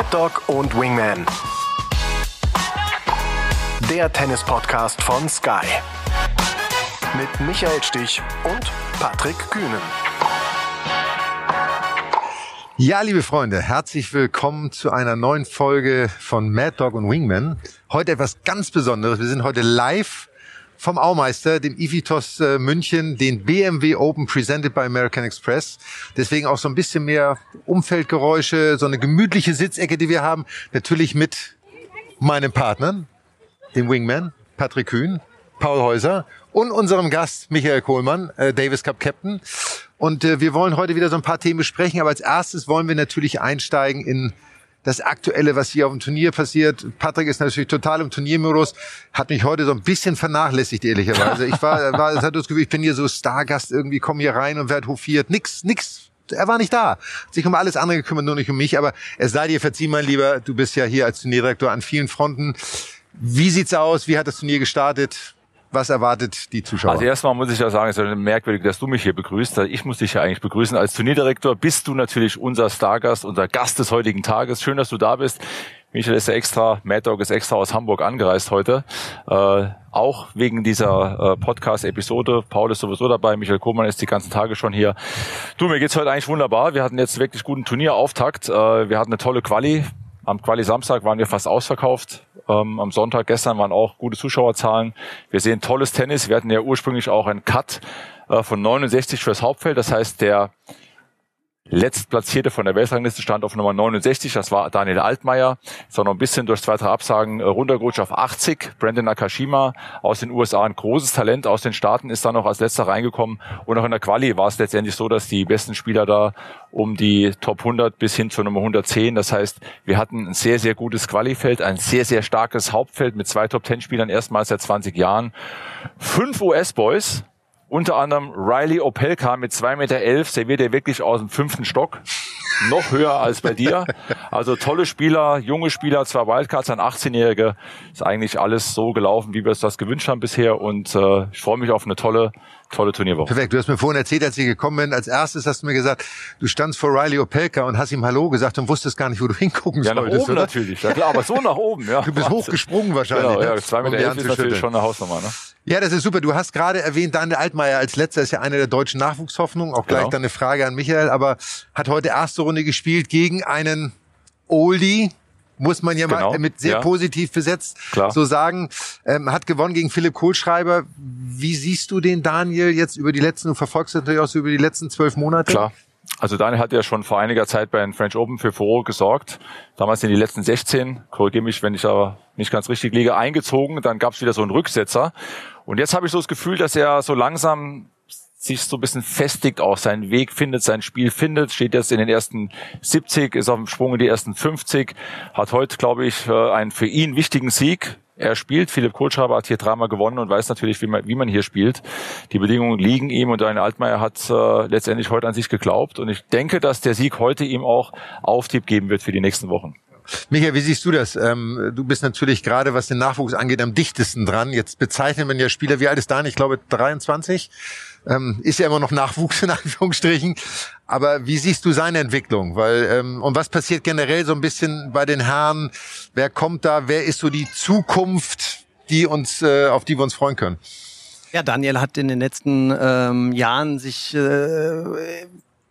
Mad Dog und Wingman. Der Tennis-Podcast von Sky. Mit Michael Stich und Patrick Kühnen. Ja, liebe Freunde, herzlich willkommen zu einer neuen Folge von Mad Dog und Wingman. Heute etwas ganz Besonderes. Wir sind heute live vom Aumeister, dem Ivitos äh, München, den BMW Open presented by American Express. Deswegen auch so ein bisschen mehr Umfeldgeräusche, so eine gemütliche Sitzecke, die wir haben. Natürlich mit meinem Partner, dem Wingman, Patrick Kühn, Paul Häuser und unserem Gast Michael Kohlmann, äh, Davis Cup Captain. Und äh, wir wollen heute wieder so ein paar Themen besprechen, aber als erstes wollen wir natürlich einsteigen in das Aktuelle, was hier auf dem Turnier passiert. Patrick ist natürlich total im Turniermodus, hat mich heute so ein bisschen vernachlässigt, ehrlicherweise. Ich war, war es hat das Gefühl, ich bin hier so Stargast irgendwie, komme hier rein und werde hofiert. Nix, nix. Er war nicht da. Hat sich um alles andere gekümmert, nur nicht um mich. Aber es sei dir verziehen, mein Lieber, du bist ja hier als Turnierdirektor an vielen Fronten. Wie sieht's aus? Wie hat das Turnier gestartet? Was erwartet die Zuschauer? Also erstmal muss ich ja sagen, es ist merkwürdig, dass du mich hier begrüßt. Ich muss dich ja eigentlich begrüßen. Als Turnierdirektor bist du natürlich unser Stargast, unser Gast des heutigen Tages. Schön, dass du da bist. Michael ist ja extra, Mad Dog ist extra aus Hamburg angereist heute. Äh, auch wegen dieser äh, Podcast-Episode. Paul ist sowieso dabei, Michael Kohmann ist die ganzen Tage schon hier. Du, mir geht's heute eigentlich wunderbar. Wir hatten jetzt wirklich guten Turnierauftakt. Äh, wir hatten eine tolle Quali. Am Quali Samstag waren wir fast ausverkauft. Ähm, am Sonntag gestern waren auch gute Zuschauerzahlen. Wir sehen tolles Tennis. Wir hatten ja ursprünglich auch einen Cut äh, von 69 fürs Hauptfeld. Das heißt, der Letztplatzierte von der Weltrangliste stand auf Nummer 69, das war Daniel Altmaier, ist auch noch ein bisschen durch zwei, drei Absagen äh, runtergerutscht auf 80. Brandon Nakashima aus den USA, ein großes Talent aus den Staaten, ist dann noch als letzter reingekommen. Und auch in der Quali war es letztendlich so, dass die besten Spieler da um die Top 100 bis hin zur Nummer 110, das heißt, wir hatten ein sehr, sehr gutes Qualifeld, ein sehr, sehr starkes Hauptfeld mit zwei Top 10 Spielern erstmals seit 20 Jahren. Fünf US-Boys, unter anderem Riley Opelka mit zwei Meter, elf, serviert er wirklich aus dem fünften Stock. Noch höher als bei dir. Also tolle Spieler, junge Spieler, zwei Wildcards, ein 18-Jährige. Ist eigentlich alles so gelaufen, wie wir es das gewünscht haben bisher. Und äh, ich freue mich auf eine tolle tolle Turnierwoche. Perfekt. Du hast mir vorhin erzählt, als ich gekommen bin, als erstes hast du mir gesagt, du standst vor Riley Opelka und hast ihm Hallo gesagt und wusstest gar nicht, wo du hingucken ja, solltest. nach oben oder? natürlich. Ja klar, aber so nach oben. Ja. Du bist hochgesprungen wahrscheinlich. Genau, ja, ne? zwei Meter Um ist natürlich schon eine Hausnummer. Ne? Ja, das ist super. Du hast gerade erwähnt, Daniel Altmaier als letzter ist ja einer der deutschen Nachwuchshoffnungen. Auch gleich Genau. dann eine Frage an Michael, aber hat heute erste Runde gespielt gegen einen Oldie. Muss man ja Genau, mal mit sehr ja. positiv besetzt Klar. so sagen. Ähm, hat gewonnen gegen Philipp Kohlschreiber. Wie siehst du den Daniel jetzt über die letzten, du verfolgst natürlich auch so über die letzten zwölf Monate? Klar. Also Daniel hat ja schon vor einiger Zeit bei den French Open für Furore gesorgt. Damals in die letzten 16, korrigiere mich, wenn ich aber nicht ganz richtig liege, eingezogen. Dann gab es wieder so einen Rücksetzer. Und jetzt habe ich so das Gefühl, dass er so langsam sich so ein bisschen festigt, auch seinen Weg findet, sein Spiel findet, steht jetzt in den ersten 70, ist auf dem Sprung in die ersten 50, hat heute, glaube ich, äh, einen für ihn wichtigen Sieg. Er spielt, Philipp Kohlschreiber hat hier dreimal gewonnen und weiß natürlich, wie man, wie man hier spielt. Die Bedingungen liegen ihm und Daniel Altmaier hat äh, letztendlich heute an sich geglaubt und ich denke, dass der Sieg heute ihm auch Auftrieb geben wird für die nächsten Wochen. Michael, wie siehst du das? Ähm, du bist natürlich gerade, was den Nachwuchs angeht, am dichtesten dran. Jetzt bezeichnet man ja Spieler, wie alt ist Daniel? Ich glaube 23. Ähm, ist ja immer noch Nachwuchs in Anführungsstrichen. Aber wie siehst du seine Entwicklung? Weil ähm, und was passiert generell so ein bisschen bei den Herren? Wer kommt da? Wer ist so die Zukunft, die uns äh, auf die wir uns freuen können? Ja, Daniel hat in den letzten ähm, Jahren sich äh,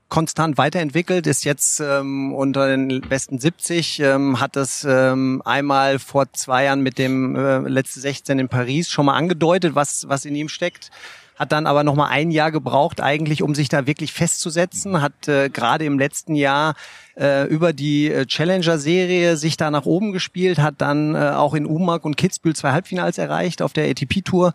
konstant weiterentwickelt, ist jetzt ähm, unter den besten 70, ähm, hat das ähm, einmal vor zwei Jahren mit dem äh, letzte 16 in Paris schon mal angedeutet, was, was in ihm steckt. Hat dann aber noch mal ein Jahr gebraucht, eigentlich, um sich da wirklich festzusetzen. Hat äh, gerade im letzten Jahr äh, über die äh, Challenger-Serie sich da nach oben gespielt, hat dann äh, auch in Umag und Kitzbühel zwei Halbfinals erreicht auf der ATP-Tour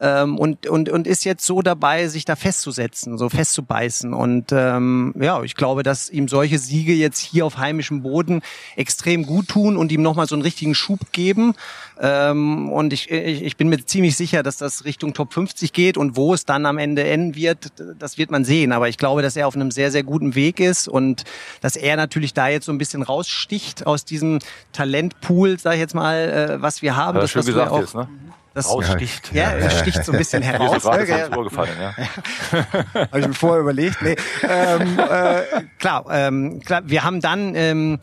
ähm, und, und, und ist jetzt so dabei, sich da festzusetzen, so festzubeißen. Und ähm, ja, ich glaube, dass ihm solche Siege jetzt hier auf heimischem Boden extrem gut tun und ihm nochmal so einen richtigen Schub geben. Ähm, und ich, ich, ich bin mir ziemlich sicher, dass das Richtung Top 50 geht und wo es dann am Ende enden wird, das wird man sehen. Aber ich glaube, dass er auf einem sehr, sehr guten Weg ist und dass er natürlich da jetzt so ein bisschen raussticht aus diesem Talentpool, sag ich jetzt mal, äh, was wir haben. Er Das, schön was gesagt ja auch- jetzt, ne? Das, Raussticht. ja, er sticht so ein bisschen Mir ist heraus. gerade Ja, gefallen, ja. habe ich mir vorher überlegt. Nee. Ähm, äh, klar, ähm, klar, wir haben dann ähm,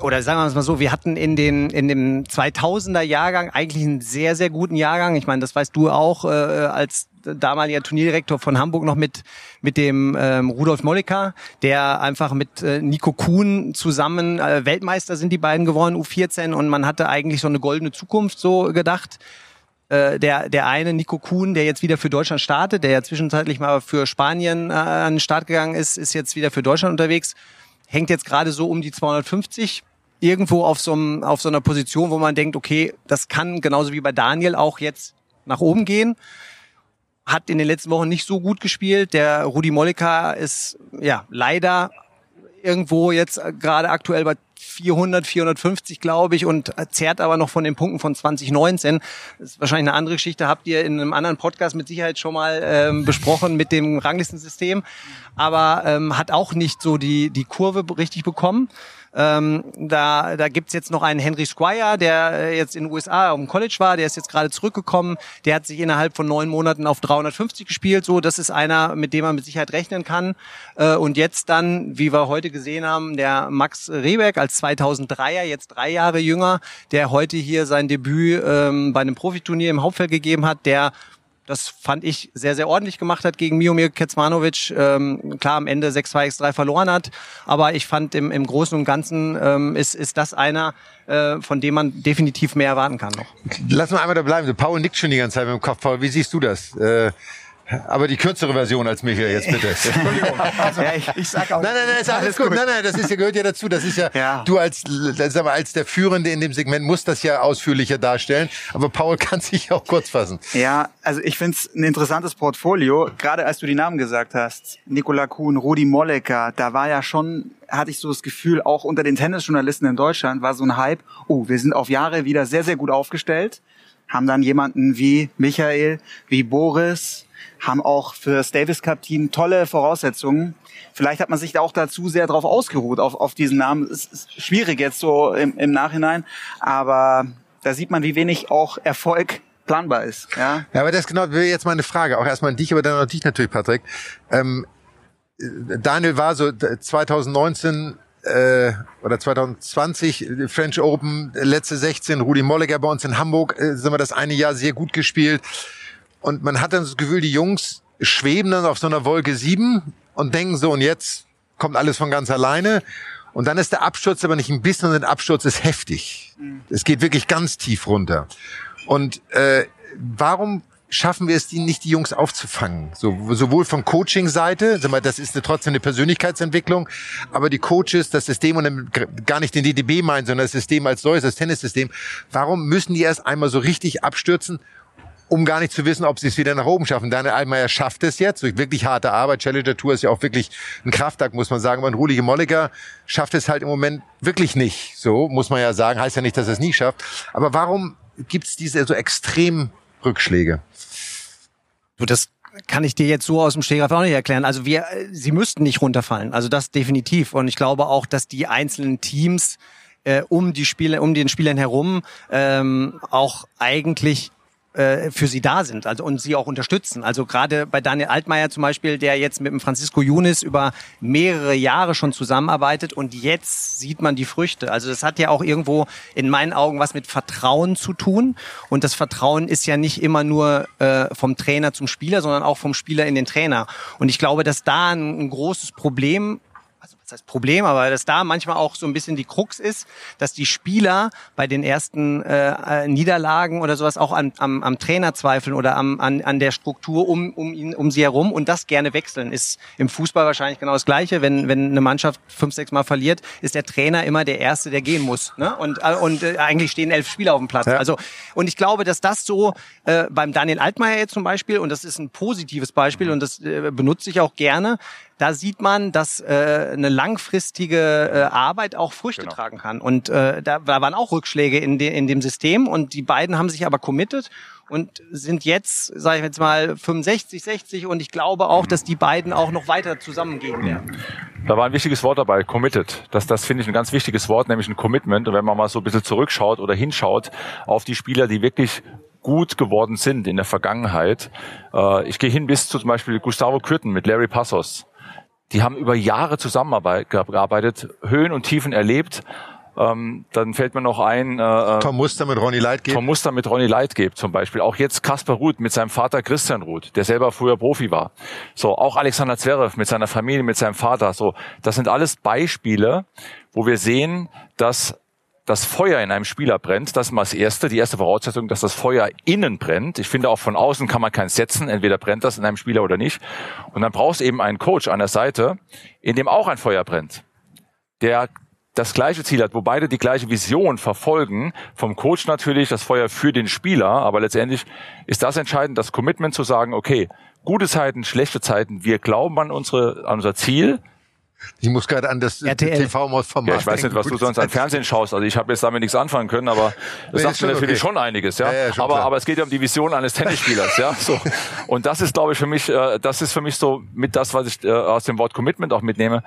oder sagen wir es mal so, wir hatten in den in dem 2000er Jahrgang eigentlich einen sehr sehr guten Jahrgang. Ich meine, das weißt du auch äh, als damaliger Turnierdirektor von Hamburg noch mit mit dem ähm, Rudolf Molliker, der einfach mit äh, Nico Kuhn zusammen äh, Weltmeister sind die beiden geworden U14 und man hatte eigentlich so eine goldene Zukunft so gedacht äh, der, der eine, Nico Kuhn, der jetzt wieder für Deutschland startet, der ja zwischenzeitlich mal für Spanien äh, an den Start gegangen ist, ist jetzt wieder für Deutschland unterwegs hängt jetzt gerade so um die 250 irgendwo auf so, einem, auf so einer Position, wo man denkt, okay, das kann genauso wie bei Daniel auch jetzt nach oben gehen. Hat in den letzten Wochen nicht so gut gespielt. Der Rudi Mollica ist ja leider irgendwo jetzt gerade aktuell bei 400, 450, glaube ich, und zehrt aber noch von den Punkten von 2019. Das ist wahrscheinlich eine andere Geschichte, habt ihr in einem anderen Podcast mit Sicherheit schon mal ähm, besprochen mit dem Ranglistensystem, aber ähm, hat auch nicht so die, die Kurve richtig bekommen. Ähm, da da gibt's jetzt noch einen Henry Squire, der äh, jetzt in den USA am College war, der ist jetzt gerade zurückgekommen. Der hat sich innerhalb von neun Monaten auf 350 gespielt. So, das ist einer, mit dem man mit Sicherheit rechnen kann. Äh, und jetzt dann, wie wir heute gesehen haben, der Max Rehbeck als 2003er, jetzt drei Jahre jünger, der heute hier sein Debüt ähm, bei einem Profiturnier im Hauptfeld gegeben hat, der das fand ich sehr, sehr ordentlich gemacht hat gegen Miomir Kecmanovic. Ähm, klar, am Ende 6-2, X3 verloren hat. Aber ich fand im, im Großen und Ganzen ähm, ist, ist das einer, äh, von dem man definitiv mehr erwarten kann noch. Lass mal einmal da bleiben. Paul nickt schon die ganze Zeit mit dem Kopf. Paul, wie siehst du das? Äh aber die kürzere Version als Michael jetzt bitte. Entschuldigung. Also, ja, ich, ich sag auch. Nein, nein, nein, ist alles, alles gut. gut. Nein, nein, das ist ja gehört ja dazu. Das ist ja, ja. du als, sag mal, als der Führende in dem Segment musst das ja ausführlicher darstellen. Aber Paul kann sich auch kurz fassen. Ja, also ich finde es ein interessantes Portfolio. Gerade als du die Namen gesagt hast, Nikola Kuhn, Rudi Mollecker, da war ja schon hatte ich so das Gefühl, auch unter den Tennisjournalisten in Deutschland war so ein Hype, oh, wir sind auf Jahre wieder sehr, sehr gut aufgestellt, haben dann jemanden wie Michael, wie Boris, haben auch für das Davis Cup Team tolle Voraussetzungen. Vielleicht hat man sich da auch dazu sehr drauf ausgeruht, auf, auf diesen Namen. Es ist schwierig jetzt so im, im Nachhinein, aber da sieht man, wie wenig auch Erfolg planbar ist. Ja, ja aber das genau wäre jetzt meine Frage, auch erstmal an dich, aber dann an dich natürlich, Patrick. Ähm, Daniel war so 2019 äh, oder 2020 French Open, letzte 16, Rudi Molliger bei uns in Hamburg, äh, sind wir das eine Jahr sehr gut gespielt. Und man hat dann das Gefühl, die Jungs schweben dann auf so einer Wolke 7 und denken so, und jetzt kommt alles von ganz alleine. Und dann ist der Absturz aber nicht ein bisschen, sondern der Absturz ist heftig. Mhm. Es geht wirklich ganz tief runter. Und äh, warum schaffen wir es, die nicht die Jungs aufzufangen? So, sowohl von Coaching-Seite, das ist eine, trotzdem eine Persönlichkeitsentwicklung, aber die Coaches, das System und gar nicht den DDB meinen, sondern das System als solches, das Tennissystem, warum müssen die erst einmal so richtig abstürzen um gar nicht zu wissen, ob sie es wieder nach oben schaffen. Daniel Altmaier schafft es jetzt durch wirklich harte Arbeit. Challenger Tour ist ja auch wirklich ein Kraftakt, muss man sagen. Aber ein Rulige Molliger schafft es halt im Moment wirklich nicht. So muss man ja sagen. Heißt ja nicht, dass er es nie schafft. Aber warum gibt es diese so extremen Rückschläge? Du, das kann ich dir jetzt so aus dem Stegreif auch nicht erklären. Also wir, sie müssten nicht runterfallen. Also das definitiv. Und ich glaube auch, dass die einzelnen Teams äh, um die Spiele, um den Spielern herum ähm, auch eigentlich für sie da sind also und sie auch unterstützen. Also gerade bei Daniel Altmaier zum Beispiel, der jetzt mit dem Francisco Yunis über mehrere Jahre schon zusammenarbeitet und jetzt sieht man die Früchte. Also das hat ja auch irgendwo in meinen Augen was mit Vertrauen zu tun. Und das Vertrauen ist ja nicht immer nur äh, vom Trainer zum Spieler, sondern auch vom Spieler in den Trainer. Und ich glaube, dass da ein, ein großes Problem das heißt Problem, aber dass da manchmal auch so ein bisschen die Krux ist, dass die Spieler bei den ersten äh, Niederlagen oder sowas auch an, am, am Trainer zweifeln oder am, an, an der Struktur um, um, ihn, um sie herum und das gerne wechseln. Ist im Fußball wahrscheinlich genau das Gleiche. Wenn, wenn eine Mannschaft fünf, sechs Mal verliert, ist der Trainer immer der Erste, der gehen muss. Ne? Und, äh, und äh, eigentlich stehen elf Spieler auf dem Platz. Ja. Also Und ich glaube, dass das so äh, beim Daniel Altmaier jetzt zum Beispiel, und das ist ein positives Beispiel und das äh, benutze ich auch gerne, da sieht man, dass äh, eine langfristige äh, Arbeit auch Früchte genau. tragen kann. Und äh, da, da waren auch Rückschläge in, de, in dem System und die beiden haben sich aber committed und sind jetzt, sage ich jetzt mal, 65, 60 und ich glaube auch, dass die beiden auch noch weiter zusammengehen werden. Da war ein wichtiges Wort dabei, committed. Das, das finde ich ein ganz wichtiges Wort, nämlich ein Commitment. Und wenn man mal so ein bisschen zurückschaut oder hinschaut auf die Spieler, die wirklich gut geworden sind in der Vergangenheit. Äh, ich gehe hin bis zu zum Beispiel Gustavo Kürten mit Larry Passos die haben über Jahre zusammengearbeitet, Höhen und Tiefen erlebt, Ähm, dann fällt mir noch ein. Äh, Tom Muster mit Ronny Leitgeb. Tom Muster mit Ronny Leitgeb zum Beispiel. Auch jetzt Kaspar Ruth mit seinem Vater Christian Ruth, der selber früher Profi war. So, auch Alexander Zverev mit seiner Familie, mit seinem Vater. So, das sind alles Beispiele, wo wir sehen, dass das Feuer in einem Spieler brennt, das ist mal das Erste, die erste Voraussetzung, dass das Feuer innen brennt. Ich finde auch von außen kann man keins setzen, entweder brennt das in einem Spieler oder nicht. Und dann brauchst du eben einen Coach an der Seite, in dem auch ein Feuer brennt, der das gleiche Ziel hat, wo beide die gleiche Vision verfolgen. Vom Coach natürlich das Feuer für den Spieler, aber letztendlich ist das entscheidend, das Commitment zu sagen, okay, gute Zeiten, schlechte Zeiten, wir glauben an unsere, an unser Ziel, ich muss gerade an das TV-Format ja, Ich weiß nicht, was du sonst an Fernsehen schaust. Also ich habe jetzt damit nichts anfangen können, aber das nee, sagt mir natürlich okay. schon einiges. Ja, ja, ja aber, aber es geht ja um die Vision eines Tennisspielers. ja, so. Und das ist, glaube ich, für mich, äh, das ist für mich so mit das, was ich äh, aus dem Wort Commitment auch mitnehme.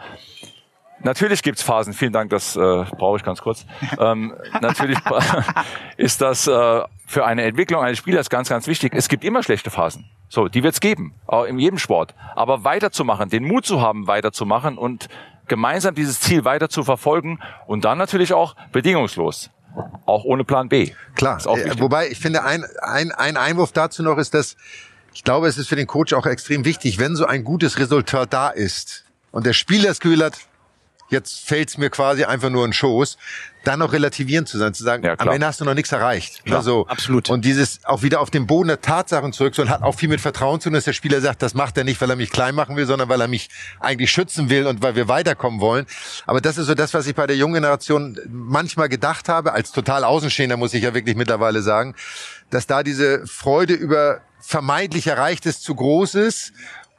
Natürlich gibt's Phasen, vielen Dank, das äh, brauche ich ganz kurz. Ähm, natürlich ist das äh, für eine Entwicklung eines Spielers ganz, ganz wichtig. Es gibt immer schlechte Phasen. So, die wird's geben, auch in jedem Sport. Aber weiterzumachen, den Mut zu haben, weiterzumachen und gemeinsam dieses Ziel weiter zu verfolgen und dann natürlich auch bedingungslos. Auch ohne Plan B. Klar. Äh, wobei, ich finde, ein, ein, ein Einwurf dazu noch ist, dass ich glaube, es ist für den Coach auch extrem wichtig, wenn so ein gutes Resultat da ist und der Spieler das Gefühl hat, jetzt fällt's mir quasi einfach nur in Schoß, dann noch relativierend zu sein, zu sagen, ja, am Ende hast du noch nichts erreicht. Klar, also, absolut. Und dieses auch wieder auf den Boden der Tatsachen zurück, und hat auch viel mit Vertrauen zu tun, dass der Spieler sagt, das macht er nicht, weil er mich klein machen will, sondern weil er mich eigentlich schützen will und weil wir weiterkommen wollen. Aber das ist so das, was ich bei der jungen Generation manchmal gedacht habe, als total Außenstehender muss ich ja wirklich mittlerweile sagen, dass da diese Freude über vermeintlich Erreichtes zu groß ist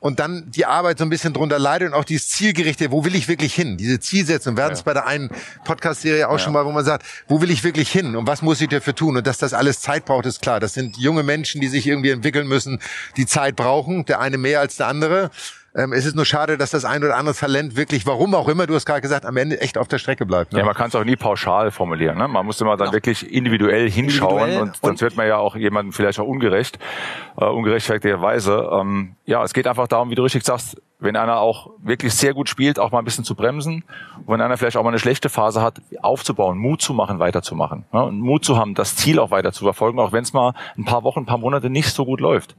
und dann die Arbeit so ein bisschen drunter leidet und auch dieses Zielgerichte, wo will ich wirklich hin? Diese Zielsetzung, wir hatten es bei der einen Podcast-Serie auch ja. schon mal, wo man sagt, wo will ich wirklich hin und was muss ich dafür tun? Und dass das alles Zeit braucht, ist klar. Das sind junge Menschen, die sich irgendwie entwickeln müssen, die Zeit brauchen, der eine mehr als der andere. Ähm, es ist nur schade, dass das ein oder andere Talent wirklich, warum auch immer, du hast gerade gesagt, am Ende echt auf der Strecke bleibt. Ne? Ja, man kann es auch nie pauschal formulieren. Ne? Man muss immer dann ja. wirklich individuell hinschauen individuell und sonst wird man ja auch jemandem vielleicht auch ungerecht, äh, ungerechtfertigterweise. Ähm, ja, es geht einfach darum, wie du richtig sagst, wenn einer auch wirklich sehr gut spielt, auch mal ein bisschen zu bremsen. Und wenn einer vielleicht auch mal eine schlechte Phase hat, aufzubauen, Mut zu machen, weiterzumachen. Ne? Und Mut zu haben, das Ziel auch weiter zu verfolgen, auch wenn es mal ein paar Wochen, ein paar Monate nicht so gut läuft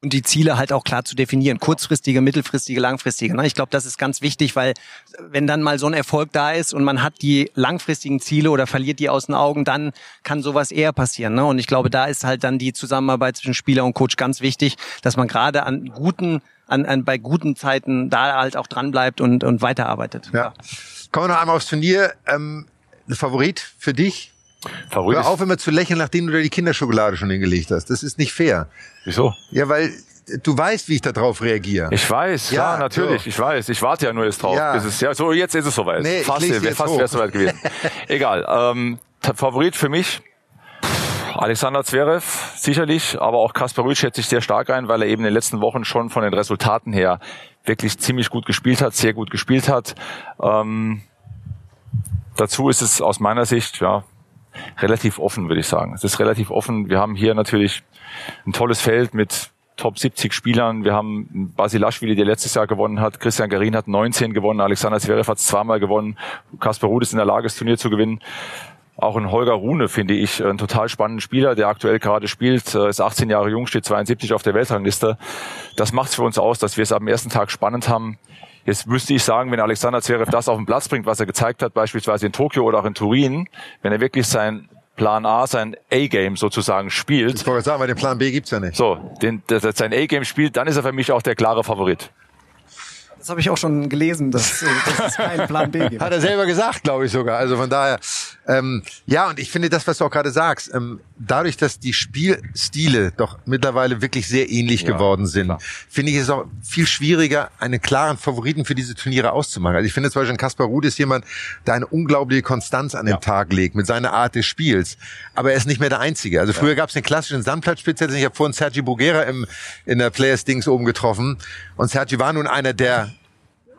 und die Ziele halt auch klar zu definieren. Kurzfristige, mittelfristige, langfristige. Ne? Ich glaube, das ist ganz wichtig, weil wenn dann mal so ein Erfolg da ist und man hat die langfristigen Ziele oder verliert die aus den Augen, dann kann sowas eher passieren. Ne? Und ich glaube, da ist halt dann die Zusammenarbeit zwischen Spieler und Coach ganz wichtig, dass man gerade an guten, an, an bei guten Zeiten da halt auch dran bleibt und, und weiterarbeitet. Ja. Kommen wir noch einmal aufs Turnier. Ähm, Favorit für dich? Favorit Hör auf immer zu lächeln, nachdem du da die Kinderschokolade schon hingelegt hast. Das ist nicht fair. Wieso? Ja, weil du weißt, wie ich darauf reagiere. Ich weiß, ja, ja natürlich, so. ich weiß. Ich warte ja nur jetzt drauf. Ja. Bis es, ja, so jetzt ist es soweit. Nee, fast wäre es soweit gewesen. Egal. Ähm, Favorit für mich, Alexander Zverev sicherlich, aber auch Kaspar Ruud schätze ich sehr stark ein, weil er eben in den letzten Wochen schon von den Resultaten her wirklich ziemlich gut gespielt hat, sehr gut gespielt hat. Ähm, dazu ist es aus meiner Sicht, ja, relativ offen, würde ich sagen. Es ist relativ offen. Wir haben hier natürlich ein tolles Feld mit Top 70 Spielern. Wir haben Basilashvili, der letztes Jahr gewonnen hat. Christian Garin hat 19 gewonnen. Alexander Zverev hat zweimal gewonnen. Kasper Ruud ist in der Lage, das Turnier zu gewinnen. Auch ein Holger Rune finde ich ein total spannender Spieler, der aktuell gerade spielt, äh, ist 18 Jahre jung, steht 72 auf der Weltrangliste. Das macht es für uns aus, dass wir es am ersten Tag spannend haben. Jetzt müsste ich sagen, wenn Alexander Zverev das auf den Platz bringt, was er gezeigt hat, beispielsweise in Tokio oder auch in Turin, wenn er wirklich sein Plan A, sein A-Game sozusagen spielt. Ich wollte sagen, weil den Plan B gibt's ja nicht. So, den, dass er sein A-Game spielt, dann ist er für mich auch der klare Favorit. Das habe ich auch schon gelesen, dass, dass es keinen Plan B gibt. Hat er selber gesagt, glaube ich sogar. Also von daher, ähm, ja, und ich finde das, was du auch gerade sagst, ähm, dadurch, dass die Spielstile doch mittlerweile wirklich sehr ähnlich ja, geworden sind, finde ich es auch viel schwieriger, einen klaren Favoriten für diese Turniere auszumachen. Also ich finde zum Beispiel, Kaspar Ruud ist jemand, der eine unglaubliche Konstanz an den ja. Tag legt mit seiner Art des Spiels. Aber er ist nicht mehr der Einzige. Also früher ja. gab es den klassischen Sandplatzspezialisten. Ich habe vorhin Sergi Bugera im, in der Players-Dings oben getroffen. Und Sergi war nun einer, der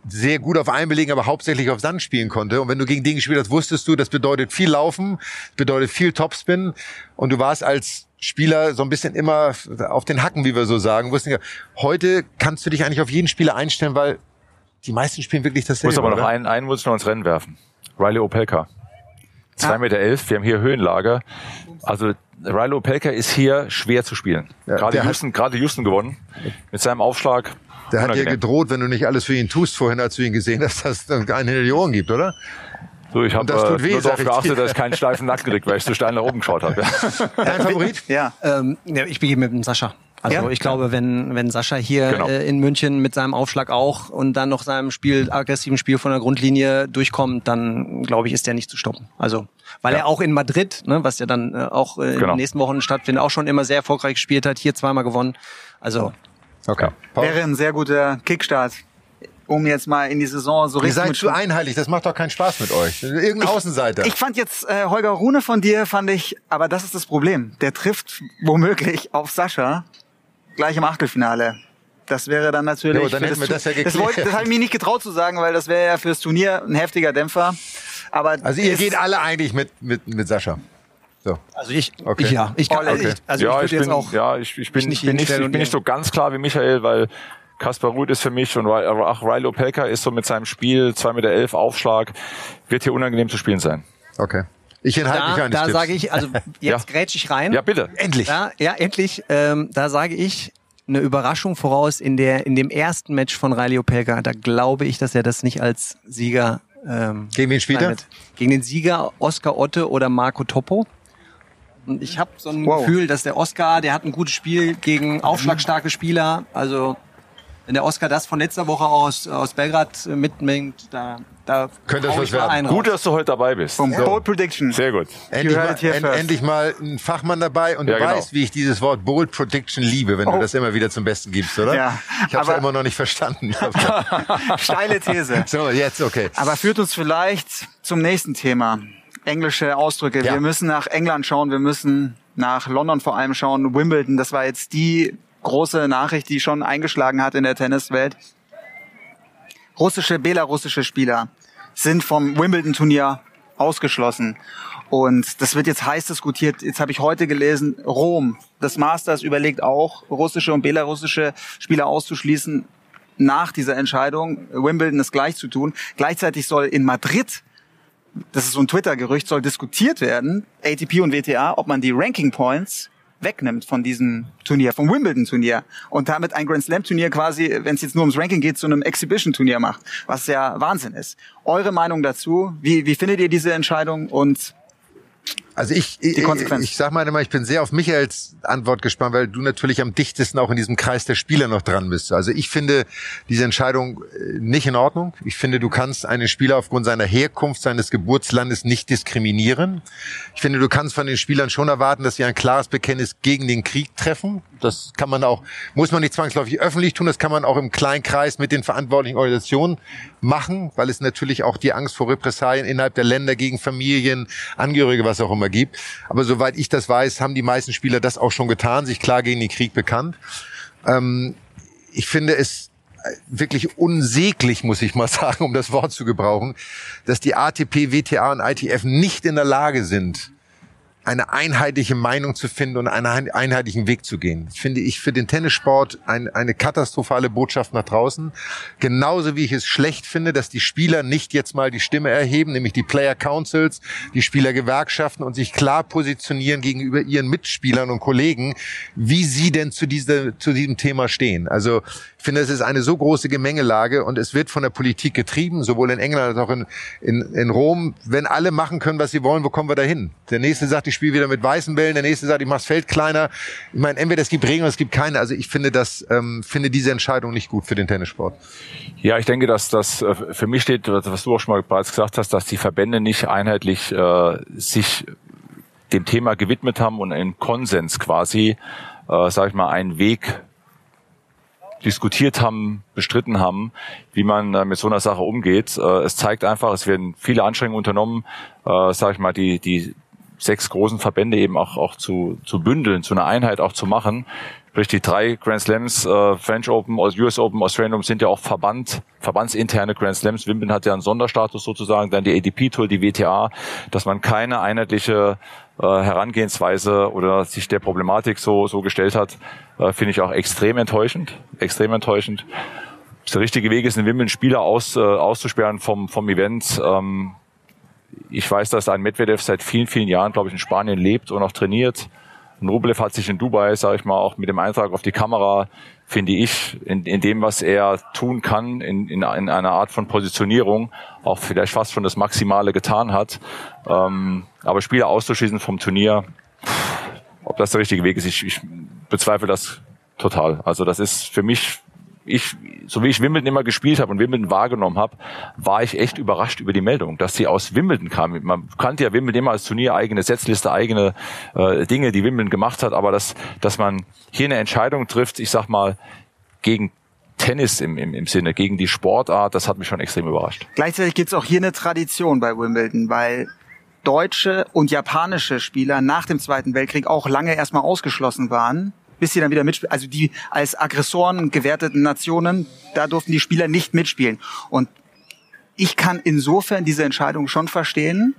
sehr gut auf Einbelegen, aber hauptsächlich auf Sand spielen konnte. Und wenn du gegen den gespielt hast, wusstest du, das bedeutet viel Laufen, bedeutet viel Topspin. Und du warst als Spieler so ein bisschen immer auf den Hacken, wie wir so sagen. Heute kannst du dich eigentlich auf jeden Spieler einstellen, weil die meisten spielen wirklich dasselbe. Muss aber noch einen, einen muss ich noch ins Rennen werfen. Riley Opelka. 2,11 Meter. Elf. Wir haben hier Höhenlage. Also Rilo Pelker ist hier schwer zu spielen. Ja, gerade, der hat- Houston, gerade Houston gewonnen. Mit seinem Aufschlag. Der hat dir gedroht, wenn du nicht alles für ihn tust vorhin, als du ihn gesehen hast, dass hinter die Ohren gibt, oder? So, ich habe Und das tut äh, weh, nur darauf geachtet, dass ich keinen steifen Nacken krieg, weil ich so steil nach oben geschaut habe. Dein Favorit? Ja. Ähm, ja, ich begehe mit dem Sascha. Also Ja? ich glaube, wenn, wenn Sascha hier Genau. äh, in München mit seinem Aufschlag auch und dann noch seinem Spiel, aggressiven Spiel von der Grundlinie durchkommt, dann glaube ich, ist der nicht zu stoppen. Also, weil er auch in Madrid, ne, was ja dann äh, auch äh, in Genau. den nächsten Wochen stattfindet, auch schon immer sehr erfolgreich gespielt hat, hier zweimal gewonnen. Also, Okay. Paul? Wäre ein sehr guter Kickstart, um jetzt mal in die Saison so Ihr richtig seid mit zu einheitlich, das macht doch keinen Spaß mit euch. Irgendein Außenseiter. Ich fand jetzt äh, Holger Rune von dir, fand ich, aber das ist das Problem. Der trifft womöglich auf Sascha gleich im Achtelfinale. Das wäre dann natürlich. Jo, dann für hätten wir das ja das, geklärt. wollte, das habe ich mir nicht getraut zu sagen, weil das wäre ja fürs Turnier ein heftiger Dämpfer. Aber also ihr geht alle eigentlich mit, mit, mit Sascha. So. also ich, Okay. ich ja. Ich, kann, Okay. also ich, also ja, ich ich würde bin, jetzt auch. ja, ich, ich bin, mich nicht ich bin, nicht, ich bin nicht so ganz klar wie Michael, weil Kaspar Ruth ist für mich und auch Rilo Pelka ist so mit seinem Spiel 2,11 Meter elf Aufschlag, wird hier unangenehm zu spielen sein. Okay. Ich enthalte mich Da, eines da Tipps. sage ich, also jetzt Ja. grätsch ich rein. Ja, bitte. Endlich. Ja, ja endlich. Ähm, da sage ich eine Überraschung voraus in der in dem ersten Match von Riley Opelka. Da glaube ich, dass er das nicht als Sieger ähm, Gegen wen spielt er? Gegen den Sieger Oscar Otte oder Marco Toppo. Und ich habe so ein Wow. Gefühl, dass der Oscar, der hat ein gutes Spiel gegen aufschlagstarke Spieler. Also wenn der Oscar das von letzter Woche aus aus Belgrad äh, mitbringt, da da Könnte das was werden. Gut, dass du heute dabei bist. Vom Bold Prediction. Sehr gut. Endlich mal, end, endlich mal ein Fachmann dabei und du Ja, genau. weißt, wie ich dieses Wort Bold Prediction liebe, wenn du Oh. das immer wieder zum Besten gibst, oder? Ja, Ich habe es ja immer noch nicht verstanden. Steile These. so, jetzt okay. Aber führt uns vielleicht zum nächsten Thema. Englische Ausdrücke. Ja. Wir müssen nach England schauen, wir müssen nach London vor allem schauen. Wimbledon, das war jetzt die große Nachricht, die schon eingeschlagen hat in der Tenniswelt. Russische, belarussische Spieler sind vom Wimbledon-Turnier ausgeschlossen. Und das wird jetzt heiß diskutiert. Jetzt habe ich heute gelesen, Rom, das Masters überlegt auch, russische und belarussische Spieler auszuschließen nach dieser Entscheidung, Wimbledon es gleich zu tun. Gleichzeitig soll in Madrid, das ist so ein Twitter-Gerücht, soll diskutiert werden, ATP und WTA, ob man die Ranking Points wegnimmt von diesem Turnier, vom Wimbledon-Turnier und damit ein Grand Slam-Turnier quasi, wenn es jetzt nur ums Ranking geht, zu einem Exhibition-Turnier macht, was ja Wahnsinn ist. Eure Meinung dazu? Wie, wie findet ihr diese Entscheidung und Also ich, ich, ich sag mal immer, ich bin sehr auf Michaels Antwort gespannt, weil du natürlich am dichtesten auch in diesem Kreis der Spieler noch dran bist. Also ich finde diese Entscheidung äh, nicht in Ordnung. Ich finde, du kannst einen Spieler aufgrund seiner Herkunft, seines Geburtslandes nicht diskriminieren. Ich finde, du kannst von den Spielern schon erwarten, dass sie ein klares Bekenntnis gegen den Krieg treffen. Das kann man auch, muss man nicht zwangsläufig öffentlich tun, das kann man auch im kleinen Kreis mit den verantwortlichen Organisationen machen, weil es natürlich auch die Angst vor Repressalien innerhalb der Länder gegen Familien, Angehörige, was auch immer gibt. Aber soweit ich das weiß, haben die meisten Spieler das auch schon getan, sich klar gegen den Krieg bekannt. Ähm, ich finde es wirklich unsäglich, muss ich mal sagen, um das Wort zu gebrauchen, dass die ATP, WTA und ITF nicht in der Lage sind, eine einheitliche Meinung zu finden und einen einheitlichen Weg zu gehen. Das finde ich für den Tennissport ein, eine katastrophale Botschaft nach draußen. Genauso wie ich es schlecht finde, dass die Spieler nicht jetzt mal die Stimme erheben, nämlich die Player Councils, die Spielergewerkschaften und sich klar positionieren gegenüber ihren Mitspielern und Kollegen, wie sie denn zu, dieser, zu diesem Thema stehen. Also ich finde, es ist eine so große Gemengelage und es wird von der Politik getrieben, sowohl in England als auch in, in, in Rom. Wenn alle machen können, was sie wollen, wo kommen wir da hin? Der nächste sagt, ich spiele wieder mit weißen Bällen, der nächste sagt, ich mach's Feld kleiner. Ich meine, entweder es gibt Regeln oder es gibt keine. Also ich finde das, ähm, finde diese Entscheidung nicht gut für den Tennissport. Ja, ich denke, dass das äh, für mich steht, was du auch schon mal bereits gesagt hast, dass die Verbände nicht einheitlich äh, sich dem Thema gewidmet haben und in Konsens quasi, äh, sage ich mal, einen Weg diskutiert haben, bestritten haben, wie man äh, mit so einer Sache umgeht. Äh, es zeigt einfach, es werden viele Anstrengungen unternommen, äh, sage ich mal, die die sechs großen Verbände eben auch auch zu zu bündeln, zu einer Einheit auch zu machen. Sprich, die drei Grand Slams, äh, French Open, US Open, Australian Open sind ja auch Verband, verbandsinterne Grand Slams. Wimbledon hat ja einen Sonderstatus sozusagen, dann die ADP Tour, die WTA, dass man keine einheitliche äh, Herangehensweise oder sich der Problematik so so gestellt hat, äh, finde ich auch extrem enttäuschend, extrem enttäuschend. Der richtige Weg ist, einen Wimbledon Spieler aus, äh, auszusperren vom vom Event, ähm, ich weiß, dass ein Medvedev seit vielen, vielen Jahren, glaube ich, in Spanien lebt und auch trainiert. Rublev hat sich in Dubai, sage ich mal, auch mit dem Eintrag auf die Kamera, finde ich, in, in dem, was er tun kann, in, in, in einer Art von Positionierung, auch vielleicht fast schon das Maximale getan hat. Ähm, aber Spieler auszuschließen vom Turnier, ob das der richtige Weg ist, ich, ich bezweifle das total. Also das ist für mich ich, so wie ich Wimbledon immer gespielt habe und Wimbledon wahrgenommen habe, war ich echt überrascht über die Meldung, dass sie aus Wimbledon kam. Man kannte ja Wimbledon immer als Turnier, eigene Setzliste, eigene äh, Dinge, die Wimbledon gemacht hat, aber dass, dass man hier eine Entscheidung trifft, ich sag mal, gegen Tennis im, im, im Sinne, gegen die Sportart, das hat mich schon extrem überrascht. Gleichzeitig gibt es auch hier eine Tradition bei Wimbledon, weil deutsche und japanische Spieler nach dem Zweiten Weltkrieg auch lange erstmal ausgeschlossen waren bis sie dann wieder mitspielen. Also die als Aggressoren gewerteten Nationen, da durften die Spieler nicht mitspielen. Und ich kann insofern diese Entscheidung schon verstehen,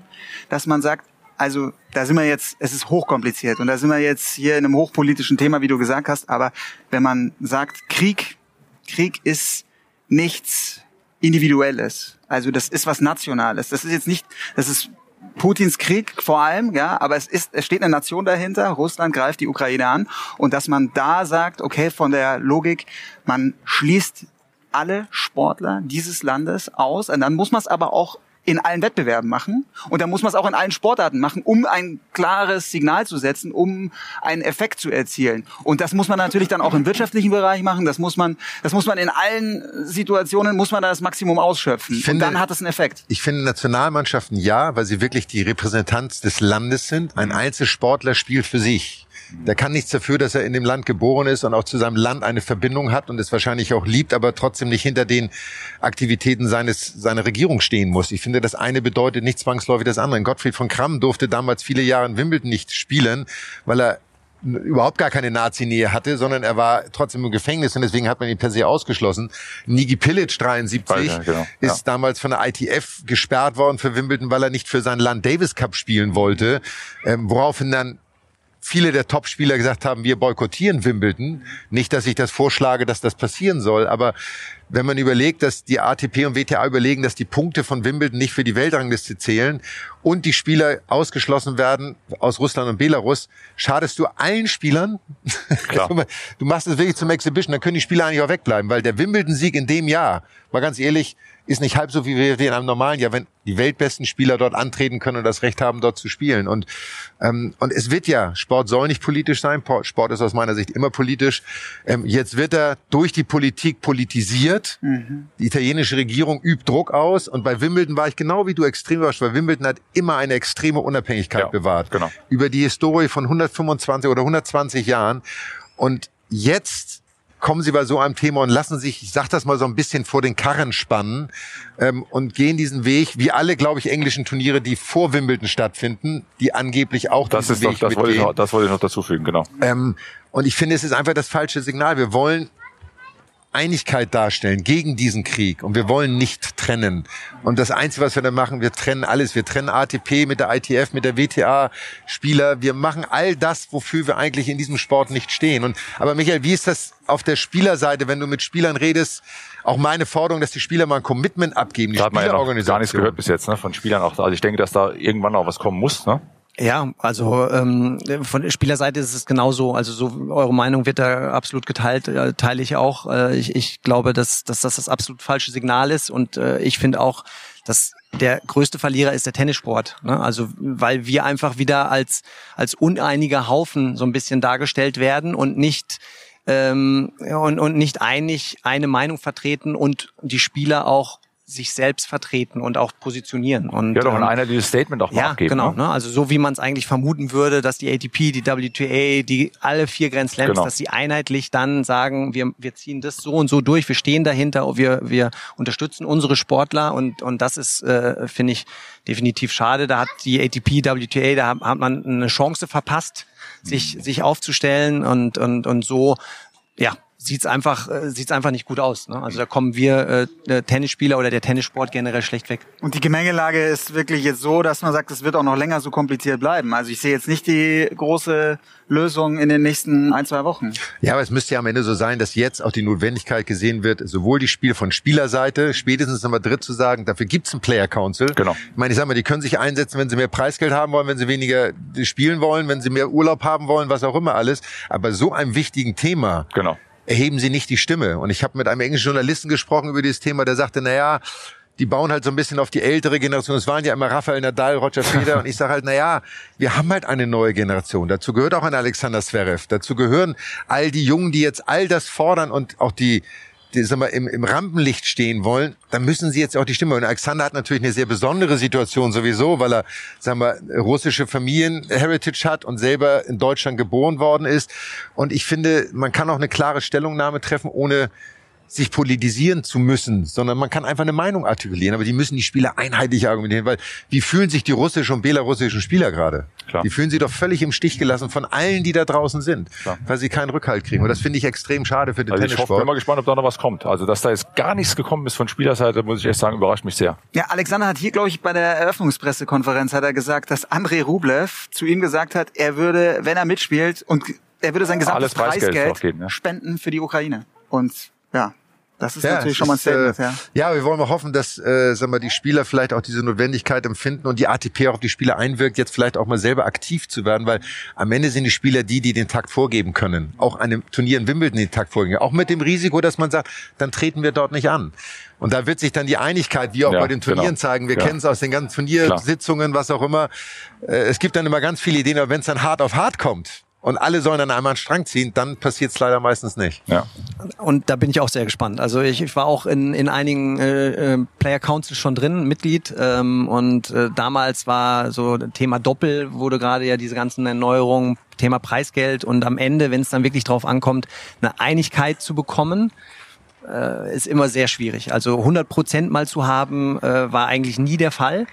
dass man sagt, also da sind wir jetzt, es ist hochkompliziert und da sind wir jetzt hier in einem hochpolitischen Thema, wie du gesagt hast, aber wenn man sagt, Krieg, Krieg ist nichts Individuelles. Also das ist was Nationales. Das ist jetzt nicht, das ist Putins Krieg vor allem, ja, aber es ist, es steht eine Nation dahinter. Russland greift die Ukraine an und dass man da sagt, okay, von der Logik, man schließt alle Sportler dieses Landes aus, und dann muss man es aber auch in allen Wettbewerben machen und dann muss man es auch in allen Sportarten machen, um ein klares Signal zu setzen, um einen Effekt zu erzielen. Und das muss man natürlich dann auch im wirtschaftlichen Bereich machen. Das muss man, das muss man in allen Situationen muss man da das Maximum ausschöpfen. Finde, und dann hat es einen Effekt. Ich finde Nationalmannschaften ja, weil sie wirklich die Repräsentanz des Landes sind. Ein Einzelsportler spielt für sich. Der kann nichts dafür, dass er in dem Land geboren ist und auch zu seinem Land eine Verbindung hat und es wahrscheinlich auch liebt, aber trotzdem nicht hinter den Aktivitäten seines, seiner Regierung stehen muss. Ich finde, das eine bedeutet nicht zwangsläufig das andere. Gottfried von Kramm durfte damals viele Jahre in Wimbledon nicht spielen, weil er überhaupt gar keine Nazi-Nähe hatte, sondern er war trotzdem im Gefängnis und deswegen hat man ihn per se ausgeschlossen. Niki Pilic 73 ja, genau. ist ja. damals von der ITF gesperrt worden für Wimbledon, weil er nicht für sein Land Davis Cup spielen wollte, ähm, woraufhin dann viele der Topspieler gesagt haben, wir boykottieren Wimbledon. Nicht, dass ich das vorschlage, dass das passieren soll, aber wenn man überlegt, dass die ATP und WTA überlegen, dass die Punkte von Wimbledon nicht für die Weltrangliste zählen und die Spieler ausgeschlossen werden aus Russland und Belarus, schadest du allen Spielern. Klar. du machst es wirklich zum Exhibition, dann können die Spieler eigentlich auch wegbleiben, weil der Wimbledon-Sieg in dem Jahr, mal ganz ehrlich, ist nicht halb so wie wir in einem normalen Jahr, wenn die weltbesten Spieler dort antreten können und das Recht haben, dort zu spielen. Und, ähm, und es wird ja, Sport soll nicht politisch sein, Sport ist aus meiner Sicht immer politisch. Ähm, jetzt wird er durch die Politik politisiert. Mhm. Die italienische Regierung übt Druck aus. Und bei Wimbledon war ich genau wie du extrem überrascht, weil Wimbledon hat immer eine extreme Unabhängigkeit ja, bewahrt. Genau. Über die Historie von 125 oder 120 Jahren. Und jetzt kommen Sie bei so einem Thema und lassen sich, ich sag das mal so ein bisschen vor den Karren spannen ähm, und gehen diesen Weg, wie alle, glaube ich, englischen Turniere, die vor Wimbledon stattfinden, die angeblich auch das diesen ist Weg doch, das wollte, ich noch, das wollte ich noch dazu fügen, genau. Ähm, und ich finde, es ist einfach das falsche Signal. Wir wollen Einigkeit darstellen gegen diesen Krieg und wir wollen nicht trennen. Und das Einzige, was wir da machen, wir trennen alles. Wir trennen ATP mit der ITF, mit der WTA Spieler. Wir machen all das, wofür wir eigentlich in diesem Sport nicht stehen. Und, aber Michael, wie ist das auf der Spielerseite, wenn du mit Spielern redest? Auch meine Forderung, dass die Spieler mal ein Commitment abgeben. Die da hat man ja noch gar nichts gehört bis jetzt ne, von Spielern auch. Also ich denke, dass da irgendwann auch was kommen muss. Ne? Ja, also ähm, von der Spielerseite ist es genauso. Also so eure Meinung wird da absolut geteilt, äh, teile ich auch. Äh, ich, ich glaube, dass, dass das das absolut falsche Signal ist und äh, ich finde auch, dass der größte Verlierer ist der Tennissport. Ne? Also weil wir einfach wieder als als uneiniger Haufen so ein bisschen dargestellt werden und nicht ähm, und, und nicht einig eine Meinung vertreten und die Spieler auch sich selbst vertreten und auch positionieren. Und, ja, doch, und ähm, einer dieses Statement auch mal ja, abgeben. Genau, ne? also so wie man es eigentlich vermuten würde, dass die ATP, die WTA, die alle vier Grand Slams, genau. dass sie einheitlich dann sagen, wir, wir ziehen das so und so durch, wir stehen dahinter, wir, wir unterstützen unsere Sportler und, und das ist, äh, finde ich, definitiv schade. Da hat die ATP, WTA, da hat man eine Chance verpasst, sich, sich aufzustellen und, und, und so, ja, sieht's einfach äh, sieht's einfach nicht gut aus. Ne? Also da kommen wir äh, der Tennisspieler oder der Tennissport generell schlecht weg. Und die Gemengelage ist wirklich jetzt so, dass man sagt, es wird auch noch länger so kompliziert bleiben. Also ich sehe jetzt nicht die große Lösung in den nächsten ein, zwei Wochen. Ja, aber es müsste ja am Ende so sein, dass jetzt auch die Notwendigkeit gesehen wird, sowohl die Spiele von Spielerseite, spätestens in Madrid zu sagen, dafür gibt's ein Player Council. Genau. Ich meine, ich sag mal, die können sich einsetzen, wenn sie mehr Preisgeld haben wollen, wenn sie weniger spielen wollen, wenn sie mehr Urlaub haben wollen, was auch immer alles. Aber so einem wichtigen Thema Genau. Erheben sie nicht die Stimme. Und ich habe mit einem englischen Journalisten gesprochen über dieses Thema, der sagte, na ja, die bauen halt so ein bisschen auf die ältere Generation. Es waren ja immer Rafael Nadal, Roger Federer und ich sage halt, na ja, wir haben halt eine neue Generation. Dazu gehört auch ein Alexander Zverev. Dazu gehören all die Jungen, die jetzt all das fordern und auch die die sag mal, im, im Rampenlicht stehen wollen, dann müssen sie jetzt auch die Stimme. Und Alexander hat natürlich eine sehr besondere Situation sowieso, weil er, sagen wir, russische Familien-Heritage hat und selber in Deutschland geboren worden ist. Und ich finde, man kann auch eine klare Stellungnahme treffen, ohne sich politisieren zu müssen, sondern man kann einfach eine Meinung artikulieren, aber die müssen die Spieler einheitlich argumentieren, weil wie fühlen sich die russischen und belarussischen Spieler gerade? Klar. Die fühlen sich doch völlig im Stich gelassen von allen, die da draußen sind, Klar. weil sie keinen Rückhalt kriegen. Und das finde ich extrem schade für den Also ich hoffe, Tennissport. bin mal gespannt, ob da noch was kommt. Also dass da jetzt gar nichts gekommen ist von Spielerseite, muss ich echt sagen, überrascht mich sehr. Ja, Alexander hat hier, glaube ich, bei der Eröffnungspressekonferenz hat er gesagt, dass Andrei Rublev zu ihm gesagt hat, er würde, wenn er mitspielt, und er würde sein gesamtes Preisgeld Preisgeld, geben, ja. spenden für die Ukraine. Und ja, das ist Ja, natürlich schon mal ein ist, Statement, äh, ja. Ja, wir wollen mal hoffen, dass äh, sagen wir, die Spieler vielleicht auch diese Notwendigkeit empfinden und die ATP auch auf die Spieler einwirkt, jetzt vielleicht auch mal selber aktiv zu werden, weil am Ende sind die Spieler die, die den Takt vorgeben können. Auch einem Turnier in Wimbledon den Takt vorgeben. Auch mit dem Risiko, dass man sagt, dann treten wir dort nicht an. Und da wird sich dann die Einigkeit, wie auch Ja, bei den Turnieren genau. zeigen. Wir Ja. kennen es aus den ganzen Turniersitzungen, was auch immer. Äh, es gibt dann immer ganz viele Ideen, aber wenn es dann hart auf hart kommt und alle sollen dann einmal einen Strang ziehen, dann passiert es leider meistens nicht. Ja. Und da bin ich auch sehr gespannt. Also ich, ich war auch in, in einigen äh, äh, Player Councils schon drin, Mitglied. Ähm, und äh, damals war so Thema Doppel, wurde gerade ja diese ganzen Erneuerungen, Thema Preisgeld. Und am Ende, wenn es dann wirklich drauf ankommt, eine Einigkeit zu bekommen, äh, ist immer sehr schwierig. Also 100 Prozent mal zu haben, äh, war eigentlich nie der Fall.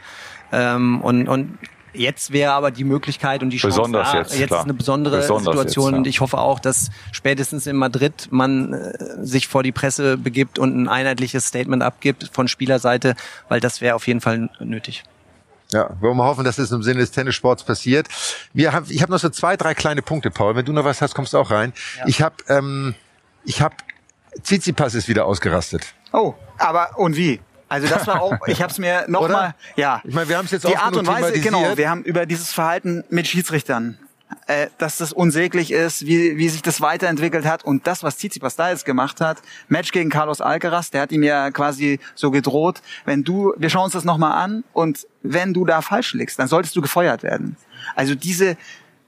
Ähm, und, und jetzt wäre aber die Möglichkeit und die Chance Besonders da. jetzt, jetzt klar. ist eine besondere Besonders Situation jetzt, ja. und ich hoffe auch, dass spätestens in Madrid man äh, sich vor die Presse begibt und ein einheitliches Statement abgibt von Spielerseite, weil das wäre auf jeden Fall nötig. Ja, wollen wir hoffen, dass es im Sinne des Tennissports passiert. Wir haben, ich habe noch so zwei, drei kleine Punkte, Paul. Wenn du noch was hast, kommst du auch rein. Ich habe, ähm, ich habe, Tsitsipas ist wieder ausgerastet. Oh, aber und wie? Also das war auch, ich habe es mir nochmal, ja. Ich meine, wir haben es jetzt Die oft Art und Weise, genau, wir haben über dieses Verhalten mit Schiedsrichtern, äh, dass das unsäglich ist, wie, wie sich das weiterentwickelt hat und das, was Tsitsipas da jetzt gemacht hat, Match gegen Carlos Alcaraz, der hat ihm ja quasi so gedroht, wenn du, wir schauen uns das nochmal an und wenn du da falsch liegst, dann solltest du gefeuert werden. Also diese,